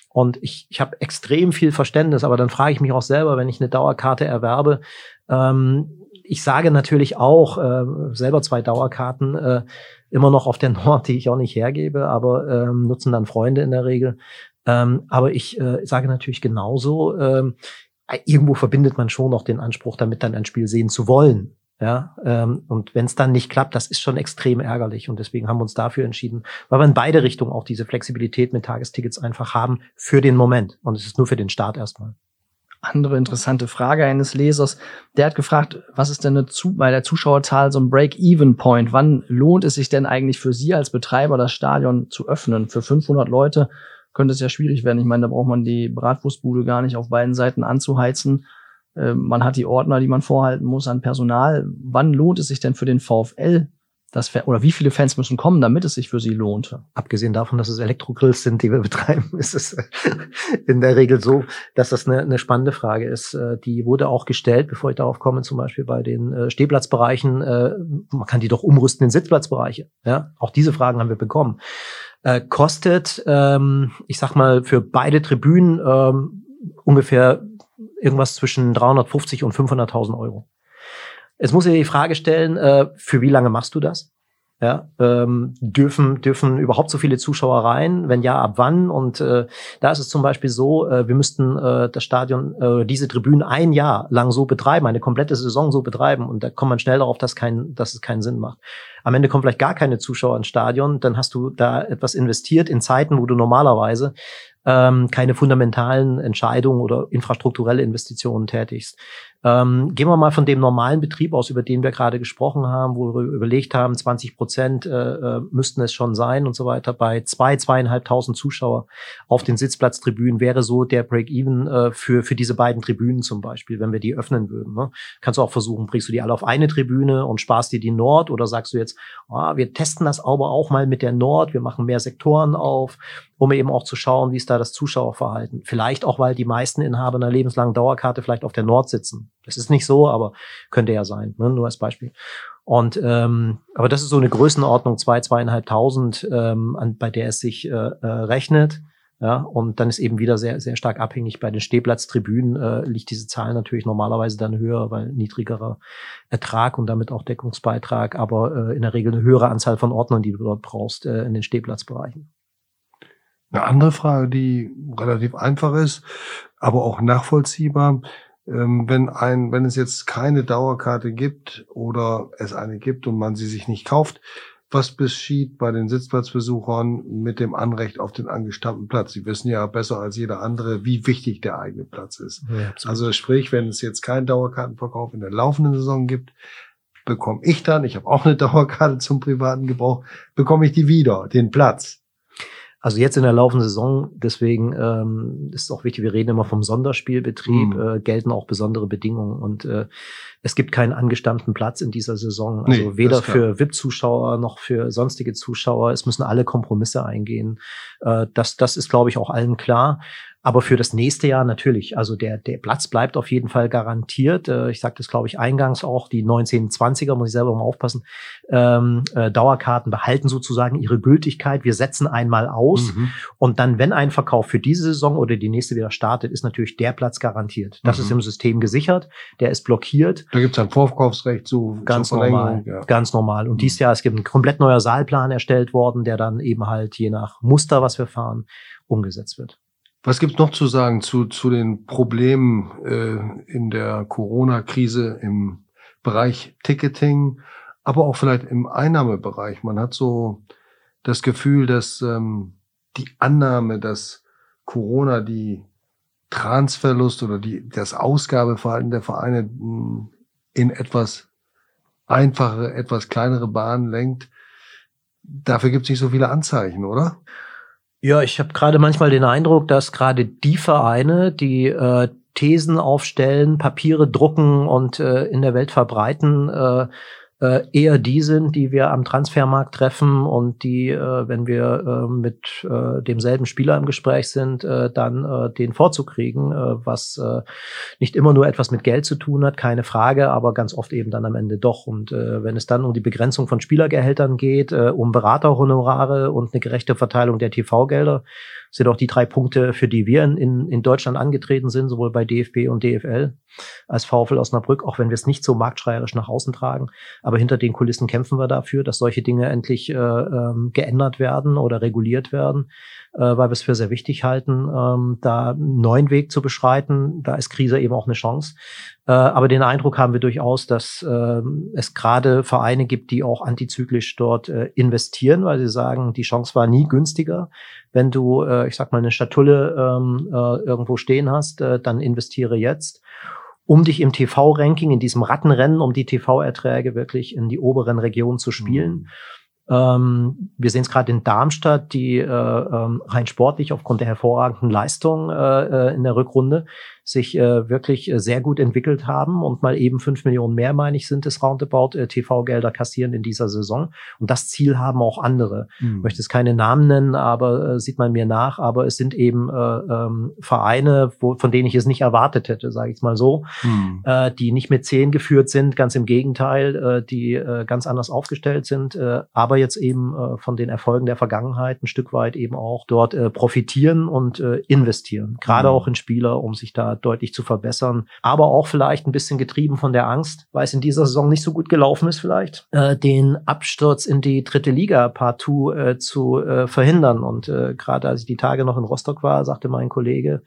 [SPEAKER 3] Und ich, ich habe extrem viel Verständnis, aber dann frage ich mich auch selber, wenn ich eine Dauerkarte erwerbe, ähm, ich sage natürlich auch, äh, selber zwei Dauerkarten, äh, immer noch auf der Nord, die ich auch nicht hergebe, aber ähm, nutzen dann Freunde in der Regel. Ähm, aber ich äh, sage natürlich genauso, ähm, irgendwo verbindet man schon noch den Anspruch damit, dann ein Spiel sehen zu wollen. Ja, ähm, und wenn es dann nicht klappt, das ist schon extrem ärgerlich. Und deswegen haben wir uns dafür entschieden, weil wir in beide Richtungen auch diese Flexibilität mit Tagestickets einfach haben für den Moment. Und es ist nur für den Start erstmal.
[SPEAKER 5] Andere interessante Frage eines Lesers. Der hat gefragt, was ist denn eine zu bei der Zuschauerzahl so ein Break-Even-Point? Wann lohnt es sich denn eigentlich für Sie als Betreiber, das Stadion zu öffnen? Für 500 Leute könnte es ja schwierig werden. Ich meine, da braucht man die Bratwurstbude gar nicht auf beiden Seiten anzuheizen. Äh, man hat die Ordner, die man vorhalten muss an Personal. Wann lohnt es sich denn für den VfL, das, oder wie viele Fans müssen kommen, damit es sich für sie lohnt?
[SPEAKER 3] Abgesehen davon, dass es Elektrogrills sind, die wir betreiben, ist es in der Regel so, dass das eine, eine spannende Frage ist. Äh, die wurde auch gestellt, bevor ich darauf komme, zum Beispiel bei den äh, Stehplatzbereichen. Man kann die doch umrüsten in Sitzplatzbereiche. Ja, auch diese Fragen haben wir bekommen. Kostet, ähm, ich sag mal, für beide Tribünen ähm, ungefähr irgendwas zwischen 350 und 500.000 Euro. Es muss ja die Frage stellen, äh, für wie lange machst du das? Ja, ähm, dürfen dürfen überhaupt so viele Zuschauer rein? Wenn ja, ab wann? Und äh, da ist es zum Beispiel so, äh, wir müssten äh, das Stadion, äh, diese Tribünen ein Jahr lang so betreiben, eine komplette Saison so betreiben, und da kommt man schnell darauf, dass kein, dass es keinen Sinn macht. Am Ende kommen vielleicht gar keine Zuschauer ins Stadion, dann hast du da etwas investiert in Zeiten, wo du normalerweise ähm, keine fundamentalen Entscheidungen oder infrastrukturelle Investitionen tätigst. Ähm, gehen wir mal von dem normalen Betrieb aus, über den wir gerade gesprochen haben, wo wir überlegt haben, 20 Prozent äh, äh, müssten es schon sein und so weiter. Bei zwei, zweieinhalbtausend Zuschauer auf den Sitzplatztribünen wäre so der Break-Even äh, für, für diese beiden Tribünen zum Beispiel, wenn wir die öffnen würden. Ne? Kannst du auch versuchen, bringst du die alle auf eine Tribüne und sparst dir die Nord oder sagst du jetzt, oh, wir testen das aber auch mal mit der Nord, wir machen mehr Sektoren auf um eben auch zu schauen, wie ist da das Zuschauerverhalten. Vielleicht auch, weil die meisten Inhaber einer lebenslangen Dauerkarte vielleicht auf der Nord sitzen. Das ist nicht so, aber könnte ja sein, ne? nur als Beispiel. Und ähm, aber das ist so eine Größenordnung, zwei, zweieinhalbtausend, ähm, an, bei der es sich äh, äh, rechnet. Ja, und dann ist eben wieder sehr, sehr stark abhängig. Bei den Stehplatztribünen äh, liegt diese Zahl natürlich normalerweise dann höher, weil niedrigerer Ertrag und damit auch Deckungsbeitrag, aber äh, in der Regel eine höhere Anzahl von Ordnern, die du dort brauchst, äh, in den Stehplatzbereichen.
[SPEAKER 2] Eine andere Frage, die relativ einfach ist, aber auch nachvollziehbar. Ähm, wenn ein, wenn es jetzt keine Dauerkarte gibt oder es eine gibt und man sie sich nicht kauft, was geschieht bei den Sitzplatzbesuchern mit dem Anrecht auf den angestammten Platz? Sie wissen ja besser als jeder andere, wie wichtig der eigene Platz ist. Ja, also sprich, wenn es jetzt keinen Dauerkartenverkauf in der laufenden Saison gibt, bekomme ich dann, ich habe auch eine Dauerkarte zum privaten Gebrauch, bekomme ich die wieder, den Platz.
[SPEAKER 3] Also jetzt in der laufenden Saison, deswegen ähm, ist es auch wichtig, wir reden immer vom Sonderspielbetrieb, mhm. äh, gelten auch besondere Bedingungen und äh, es gibt keinen angestammten Platz in dieser Saison. Also nee, weder für VIP-Zuschauer noch für sonstige Zuschauer. Es müssen alle Kompromisse eingehen. Äh, das, das ist, glaube ich, auch allen klar. Aber für das nächste Jahr natürlich. Also der, der Platz bleibt auf jeden Fall garantiert. Äh, ich sagte es, glaube ich, eingangs auch. Die 1920er, muss ich selber mal aufpassen, ähm, äh, Dauerkarten behalten sozusagen ihre Gültigkeit. Wir setzen einmal aus. Mhm. Und dann, wenn ein Verkauf für diese Saison oder die nächste wieder startet, ist natürlich der Platz garantiert. Das mhm. ist im System gesichert. Der ist blockiert.
[SPEAKER 2] Da gibt es ein Vorkaufsrecht zu
[SPEAKER 3] ganz normal. Ja. Ganz normal. Und mhm. dieses Jahr ist ein komplett neuer Saalplan erstellt worden, der dann eben halt je nach Muster, was wir fahren, umgesetzt wird.
[SPEAKER 2] Was gibt's noch zu sagen zu, zu den Problemen äh, in der Corona-Krise im Bereich Ticketing, aber auch vielleicht im Einnahmebereich? Man hat so das Gefühl, dass ähm, die Annahme, dass Corona die Transverlust oder die, das Ausgabeverhalten der Vereine hm, in etwas einfache, etwas kleinere Bahnen lenkt. Dafür gibt es nicht so viele Anzeichen, oder?
[SPEAKER 3] Ja, ich habe gerade manchmal den Eindruck, dass gerade die Vereine, die äh, Thesen aufstellen, Papiere drucken und äh, in der Welt verbreiten, äh, äh, eher die sind, die wir am Transfermarkt treffen und die, äh, wenn wir äh, mit äh, demselben Spieler im Gespräch sind, äh, dann den Vorzug kriegen, was nicht immer nur etwas mit Geld zu tun hat, keine Frage, aber ganz oft eben dann am Ende doch. Und wenn es dann um die Begrenzung von Spielergehältern geht, um Beraterhonorare und eine gerechte Verteilung der TV-Gelder, sind auch die drei Punkte, für die wir in, in Deutschland angetreten sind, sowohl bei DFB und DFL als VfL Osnabrück, auch wenn wir es nicht so marktschreierisch nach außen tragen. Aber hinter den Kulissen kämpfen wir dafür, dass solche Dinge endlich äh, ähm, geändert werden oder reguliert werden, äh, weil wir es für sehr wichtig halten, ähm, da einen neuen Weg zu beschreiten. Da ist Krise eben auch eine Chance. Äh, aber den Eindruck haben wir durchaus, dass äh, es gerade Vereine gibt, die auch antizyklisch dort äh, investieren, weil sie sagen, die Chance war nie günstiger. Wenn du, äh, ich sag mal, eine Statulle ähm, äh, irgendwo stehen hast, äh, dann investiere jetzt um dich im TV-Ranking, in diesem Rattenrennen, um die TV-Erträge wirklich in die oberen Regionen zu spielen. Ähm, wir sehen es gerade in Darmstadt, die äh, ähm, rein sportlich aufgrund der hervorragenden Leistung äh, äh in der Rückrunde sich äh, wirklich äh, sehr gut entwickelt haben und mal eben fünf Millionen mehr, meine ich, sind es roundabout äh, TV-Gelder kassieren in dieser Saison. Und das Ziel haben auch andere. Mhm. Ich möchte es keine Namen nennen, aber äh, sieht man mir nach. Aber es sind eben äh, ähm, Vereine, wo, von denen ich es nicht erwartet hätte, sage ich mal so, mhm. äh, die nicht mit zehn geführt sind, ganz im Gegenteil, äh, die äh, ganz anders aufgestellt sind, äh, aber jetzt eben äh, von den Erfolgen der Vergangenheit ein Stück weit eben auch dort äh, profitieren und äh, investieren. Gerade mhm. auch in Spieler, um sich da deutlich zu verbessern. Aber auch vielleicht ein bisschen getrieben von der Angst, weil es in dieser Saison nicht so gut gelaufen ist vielleicht, äh, den Absturz in die dritte Liga partout äh, zu äh, verhindern. Und äh, gerade als ich die Tage noch in Rostock war, sagte mein Kollege,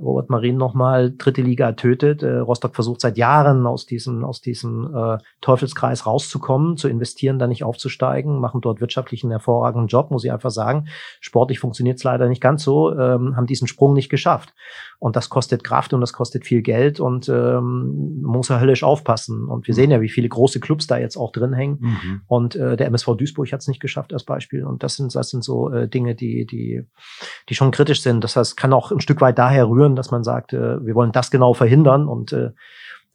[SPEAKER 3] Robert Marin nochmal dritte Liga tötet. Äh, Rostock versucht seit Jahren aus diesem, aus diesem äh, Teufelskreis rauszukommen, zu investieren, da nicht aufzusteigen, machen dort wirtschaftlich einen hervorragenden Job, muss ich einfach sagen. Sportlich funktioniert es leider nicht ganz so, ähm, haben diesen Sprung nicht geschafft. Und das kostet Kraft und das kostet viel Geld und ähm, man muss ja höllisch aufpassen. Und wir sehen ja, wie viele große Clubs da jetzt auch drin hängen. Mhm. Und äh, der MSV Duisburg hat es nicht geschafft als Beispiel. Und das sind, das sind so äh, Dinge, die, die, die schon kritisch sind. Das heißt, kann auch ein Stück weit daher rühren, dass man sagt, äh, wir wollen das genau verhindern und äh,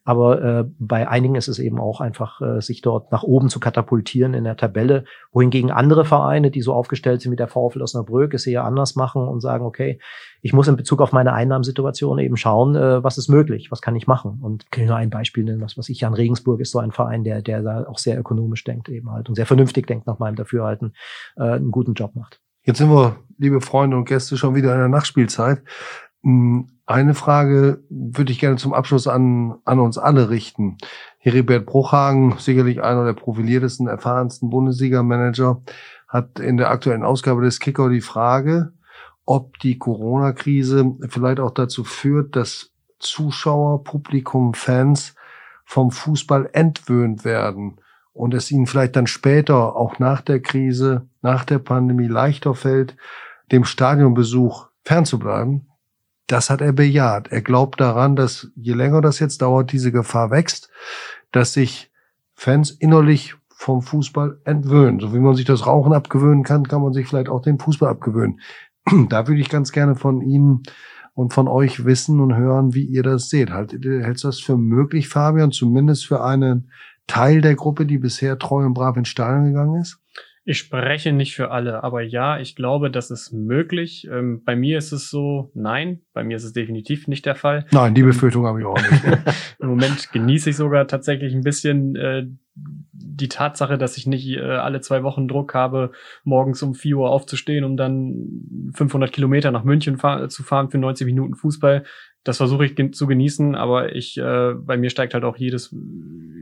[SPEAKER 3] aber äh, bei einigen ist es eben auch einfach, äh, sich dort nach oben zu katapultieren in der Tabelle, wohingegen andere Vereine, die so aufgestellt sind wie der VfL Osnabrück, es eher anders machen und sagen, okay, ich muss in Bezug auf meine Einnahmensituation eben schauen, äh, was ist möglich, was kann ich machen. Und kann ich nur ein Beispiel nennen, was, was ich an Regensburg ist so ein Verein, der, der da auch sehr ökonomisch denkt eben halt und sehr vernünftig denkt nach meinem Dafürhalten, äh, einen guten Job macht.
[SPEAKER 2] Jetzt sind wir, liebe Freunde und Gäste, schon wieder in der Nachspielzeit. Hm, eine Frage würde ich gerne zum Abschluss an, an uns alle richten. Heribert Bruchhagen, sicherlich einer der profiliertesten, erfahrensten Bundesliga-Manager, hat in der aktuellen Ausgabe des Kicker die Frage, ob die Corona-Krise vielleicht auch dazu führt, dass Zuschauer, Publikum, Fans vom Fußball entwöhnt werden und es ihnen vielleicht dann später, auch nach der Krise, nach der Pandemie leichter fällt, dem Stadionbesuch fernzubleiben das hat er bejaht. Er glaubt daran, dass je länger das jetzt dauert, diese Gefahr wächst, dass sich Fans innerlich vom Fußball entwöhnen. So wie man sich das Rauchen abgewöhnen kann, kann man sich vielleicht auch den Fußball abgewöhnen. Da würde ich ganz gerne von Ihnen und von euch wissen und hören, wie ihr das seht. Halt, hältst du das für möglich, Fabian, zumindest für einen Teil der Gruppe, die bisher treu und brav ins Stadion gegangen ist?
[SPEAKER 4] Ich spreche nicht für alle, aber ja, ich glaube, das ist möglich. Ähm, bei mir ist es so, nein, bei mir ist es definitiv nicht der Fall.
[SPEAKER 2] Nein, die Befürchtung habe ich auch nicht.
[SPEAKER 4] Im Moment genieße ich sogar tatsächlich ein bisschen äh, die Tatsache, dass ich nicht äh, alle zwei Wochen Druck habe, morgens um 4 Uhr aufzustehen, um dann 500 Kilometer nach München fahr zu fahren für 90 Minuten Fußball. Das versuche ich gen zu genießen, aber ich, äh, bei mir steigt halt auch jedes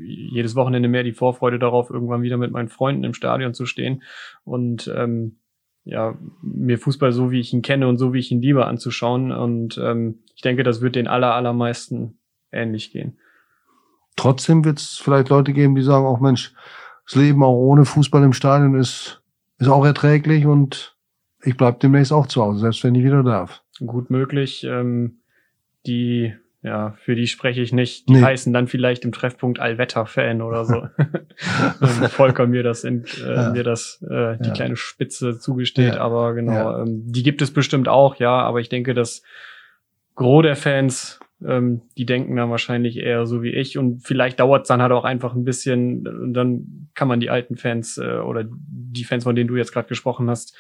[SPEAKER 4] jedes Wochenende mehr die Vorfreude darauf, irgendwann wieder mit meinen Freunden im Stadion zu stehen und ähm, ja, mir Fußball so, wie ich ihn kenne und so, wie ich ihn liebe, anzuschauen. Und ähm, ich denke, das wird den aller, allermeisten ähnlich gehen.
[SPEAKER 2] Trotzdem wird es vielleicht Leute geben, die sagen, auch Mensch, das Leben auch ohne Fußball im Stadion ist, ist auch erträglich und ich bleib demnächst auch zu Hause, selbst wenn ich wieder darf.
[SPEAKER 4] Gut möglich. Ähm, die ja, für die spreche ich nicht. Die nee. heißen dann vielleicht im Treffpunkt Allwetter-Fan oder so. Volker mir das, in, äh, ja. mir das äh, die ja. kleine Spitze zugesteht. Ja. Aber genau, ähm, die gibt es bestimmt auch, ja. Aber ich denke, dass Gros der Fans, ähm, die denken dann wahrscheinlich eher so wie ich. Und vielleicht dauert es dann halt auch einfach ein bisschen. Und dann kann man die alten Fans äh, oder die Fans, von denen du jetzt gerade gesprochen hast,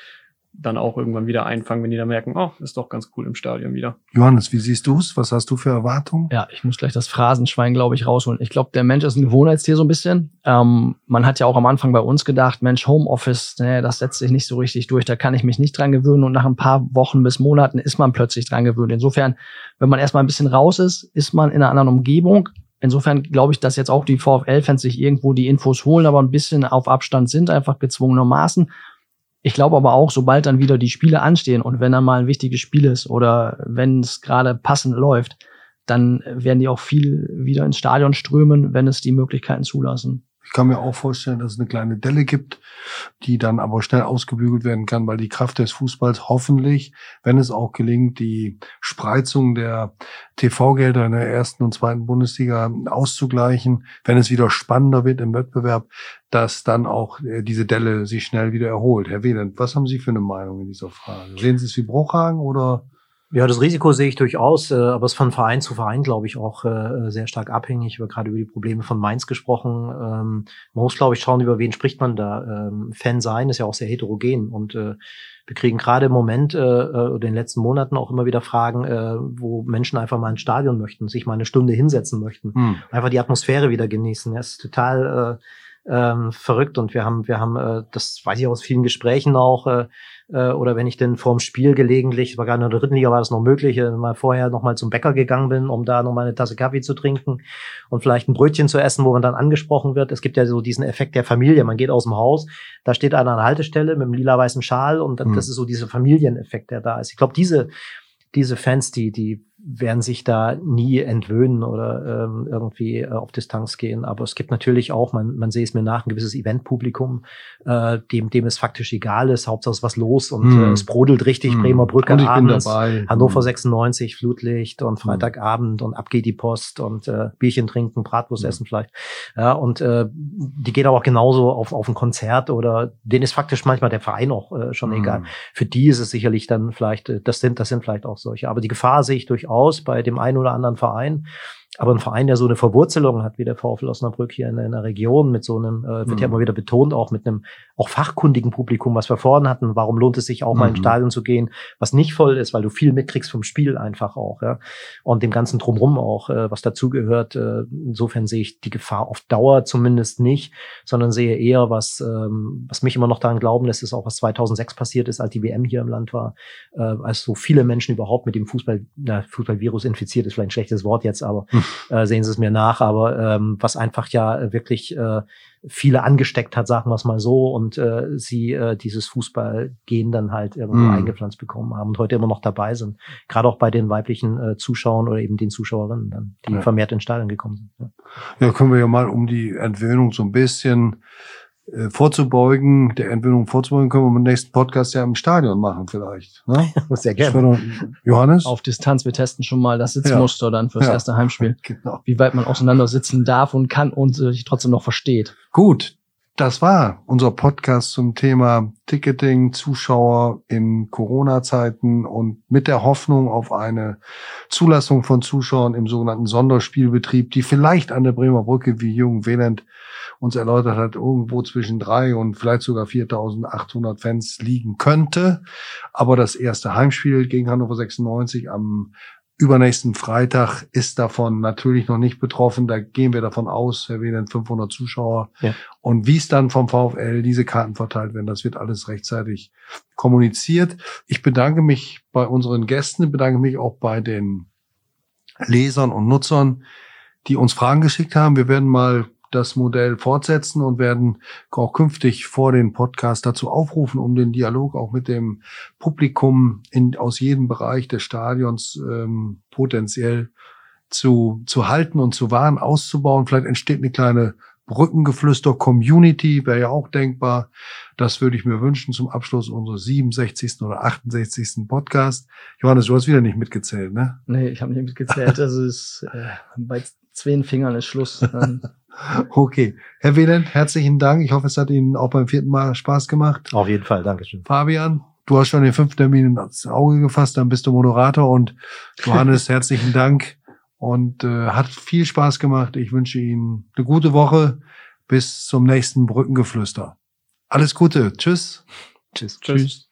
[SPEAKER 4] dann auch irgendwann wieder einfangen, wenn die dann merken, oh, ist doch ganz cool im Stadion wieder.
[SPEAKER 2] Johannes, wie siehst du's? Was hast du für Erwartungen?
[SPEAKER 5] Ja, ich muss gleich das Phrasenschwein, glaube ich, rausholen. Ich glaube, der Mensch ist ein Gewohnheitstier so ein bisschen. Ähm, man hat ja auch am Anfang bei uns gedacht, Mensch, Homeoffice, nee, das setzt sich nicht so richtig durch, da kann ich mich nicht dran gewöhnen. Und nach ein paar Wochen bis Monaten ist man plötzlich dran gewöhnt. Insofern, wenn man erstmal ein bisschen raus ist, ist man in einer anderen Umgebung. Insofern glaube ich, dass jetzt auch die VfL-Fans sich irgendwo die Infos holen, aber ein bisschen auf Abstand sind, einfach gezwungenermaßen. Ich glaube aber auch, sobald dann wieder die Spiele anstehen und wenn dann mal ein wichtiges Spiel ist oder wenn es gerade passend läuft, dann werden die auch viel wieder ins Stadion strömen, wenn es die Möglichkeiten zulassen.
[SPEAKER 2] Ich kann mir auch vorstellen, dass es eine kleine Delle gibt, die dann aber schnell ausgebügelt werden kann, weil die Kraft des Fußballs hoffentlich, wenn es auch gelingt, die Spreizung der TV-Gelder in der ersten und zweiten Bundesliga auszugleichen, wenn es wieder spannender wird im Wettbewerb, dass dann auch äh, diese Delle sich schnell wieder erholt. Herr Wieland, was haben Sie für eine Meinung in dieser Frage? Sehen Sie es wie Bruchhagen oder?
[SPEAKER 3] Ja, das Risiko sehe ich durchaus, äh, aber es ist von Verein zu Verein, glaube ich, auch äh, sehr stark abhängig. Wir haben gerade über die Probleme von Mainz gesprochen. Ähm, man muss, glaube ich, schauen, über wen spricht man da. Ähm, Fan sein ist ja auch sehr heterogen und äh, wir kriegen gerade im Moment äh, oder in den letzten Monaten auch immer wieder Fragen, äh, wo Menschen einfach mal ins Stadion möchten, sich mal eine Stunde hinsetzen möchten, hm. einfach die Atmosphäre wieder genießen. Das ist total äh, ähm, verrückt und wir haben, wir haben, äh, das weiß ich aus vielen Gesprächen auch, äh, äh, oder wenn ich denn vorm Spiel gelegentlich, war gerade in der dritten Liga war das noch möglich, äh, mal vorher noch mal zum Bäcker gegangen bin, um da noch mal eine Tasse Kaffee zu trinken und vielleicht ein Brötchen zu essen, wo man dann angesprochen wird. Es gibt ja so diesen Effekt der Familie. Man geht aus dem Haus, da steht einer an der Haltestelle mit einem lila-weißen Schal und mhm. das ist so dieser Familieneffekt, der da ist. Ich glaube, diese diese Fans, die, die werden sich da nie entwöhnen oder ähm, irgendwie äh, auf Distanz gehen. Aber es gibt natürlich auch, man, man sehe es mir nach, ein gewisses Eventpublikum, äh, dem, dem es faktisch egal ist, Hauptsache ist was los und mm. äh, es brodelt richtig, mm. Bremer Brücke und ich abends, bin dabei. Hannover mm. 96, Flutlicht und Freitagabend und ab geht die Post und äh, Bierchen trinken, Bratwurst mm. essen vielleicht. Ja, und äh, die geht aber auch genauso auf, auf ein Konzert oder denen ist faktisch manchmal der Verein auch äh, schon egal. Für die ist es sicherlich dann vielleicht, äh, das sind, das sind vielleicht auch solche. Aber die Gefahr sehe ich durchaus aus bei dem einen oder anderen Verein. Aber ein Verein, der so eine Verwurzelung hat wie der VfL Osnabrück hier in, einer Region mit so einem, äh, wird mhm. ja immer wieder betont, auch mit einem auch fachkundigen Publikum, was wir vorhin hatten. Warum lohnt es sich auch mhm. mal ins Stadion zu gehen, was nicht voll ist, weil du viel mitkriegst vom Spiel einfach auch, ja. Und dem ganzen Drumrum auch, äh, was dazugehört. Äh, insofern sehe ich die Gefahr auf Dauer zumindest nicht, sondern sehe eher, was, ähm, was mich immer noch daran glauben lässt, ist auch, was 2006 passiert ist, als die WM hier im Land war, äh, als so viele Menschen überhaupt mit dem Fußball, na, Fußballvirus infiziert ist vielleicht ein schlechtes Wort jetzt, aber mhm. Äh, sehen Sie es mir nach, aber ähm, was einfach ja wirklich äh, viele angesteckt hat, sagen wir es mal so, und äh, sie äh, dieses Fußballgehen dann halt irgendwo mm. eingepflanzt bekommen haben und heute immer noch dabei sind. Gerade auch bei den weiblichen äh, Zuschauern oder eben den Zuschauerinnen, dann, die ja. vermehrt ins Stadion gekommen sind.
[SPEAKER 2] Ja. ja, können wir ja mal um die Entwöhnung so ein bisschen vorzubeugen, der Entwöhnung vorzubeugen, können wir im nächsten Podcast ja im Stadion machen vielleicht. Ne?
[SPEAKER 3] Sehr gerne.
[SPEAKER 2] Johannes?
[SPEAKER 5] Auf Distanz, wir testen schon mal das Sitzmuster ja. dann fürs ja. erste Heimspiel. Genau. Wie weit man auseinander sitzen darf und kann und sich trotzdem noch versteht.
[SPEAKER 2] Gut, das war unser Podcast zum Thema Ticketing, Zuschauer in Corona-Zeiten und mit der Hoffnung auf eine Zulassung von Zuschauern im sogenannten Sonderspielbetrieb, die vielleicht an der Bremer Brücke, wie Jürgen Wehland uns erläutert hat, irgendwo zwischen drei und vielleicht sogar 4.800 Fans liegen könnte. Aber das erste Heimspiel gegen Hannover 96 am übernächsten Freitag ist davon natürlich noch nicht betroffen. Da gehen wir davon aus, Herr Wieland, 500 Zuschauer. Ja. Und wie es dann vom VfL diese Karten verteilt werden, das wird alles rechtzeitig kommuniziert. Ich bedanke mich bei unseren Gästen, bedanke mich auch bei den Lesern und Nutzern, die uns Fragen geschickt haben. Wir werden mal das Modell fortsetzen und werden auch künftig vor den Podcast dazu aufrufen, um den Dialog auch mit dem Publikum in, aus jedem Bereich des Stadions ähm, potenziell zu, zu halten und zu wahren, auszubauen. Vielleicht entsteht eine kleine Brückengeflüster-Community, wäre ja auch denkbar. Das würde ich mir wünschen zum Abschluss unseres 67. oder 68. Podcast. Johannes, du hast wieder nicht mitgezählt, ne?
[SPEAKER 5] Nee, ich habe nicht mitgezählt. Also ist äh, bei zwei Fingern ist Schluss.
[SPEAKER 2] Okay. Herr Wieland, herzlichen Dank. Ich hoffe, es hat Ihnen auch beim vierten Mal Spaß gemacht.
[SPEAKER 3] Auf jeden Fall, Dankeschön.
[SPEAKER 2] Fabian, du hast schon den fünften Termin ins Auge gefasst, dann bist du Moderator und Johannes, herzlichen Dank und äh, hat viel Spaß gemacht. Ich wünsche Ihnen eine gute Woche. Bis zum nächsten Brückengeflüster. Alles Gute. Tschüss.
[SPEAKER 3] Tschüss. Tschüss.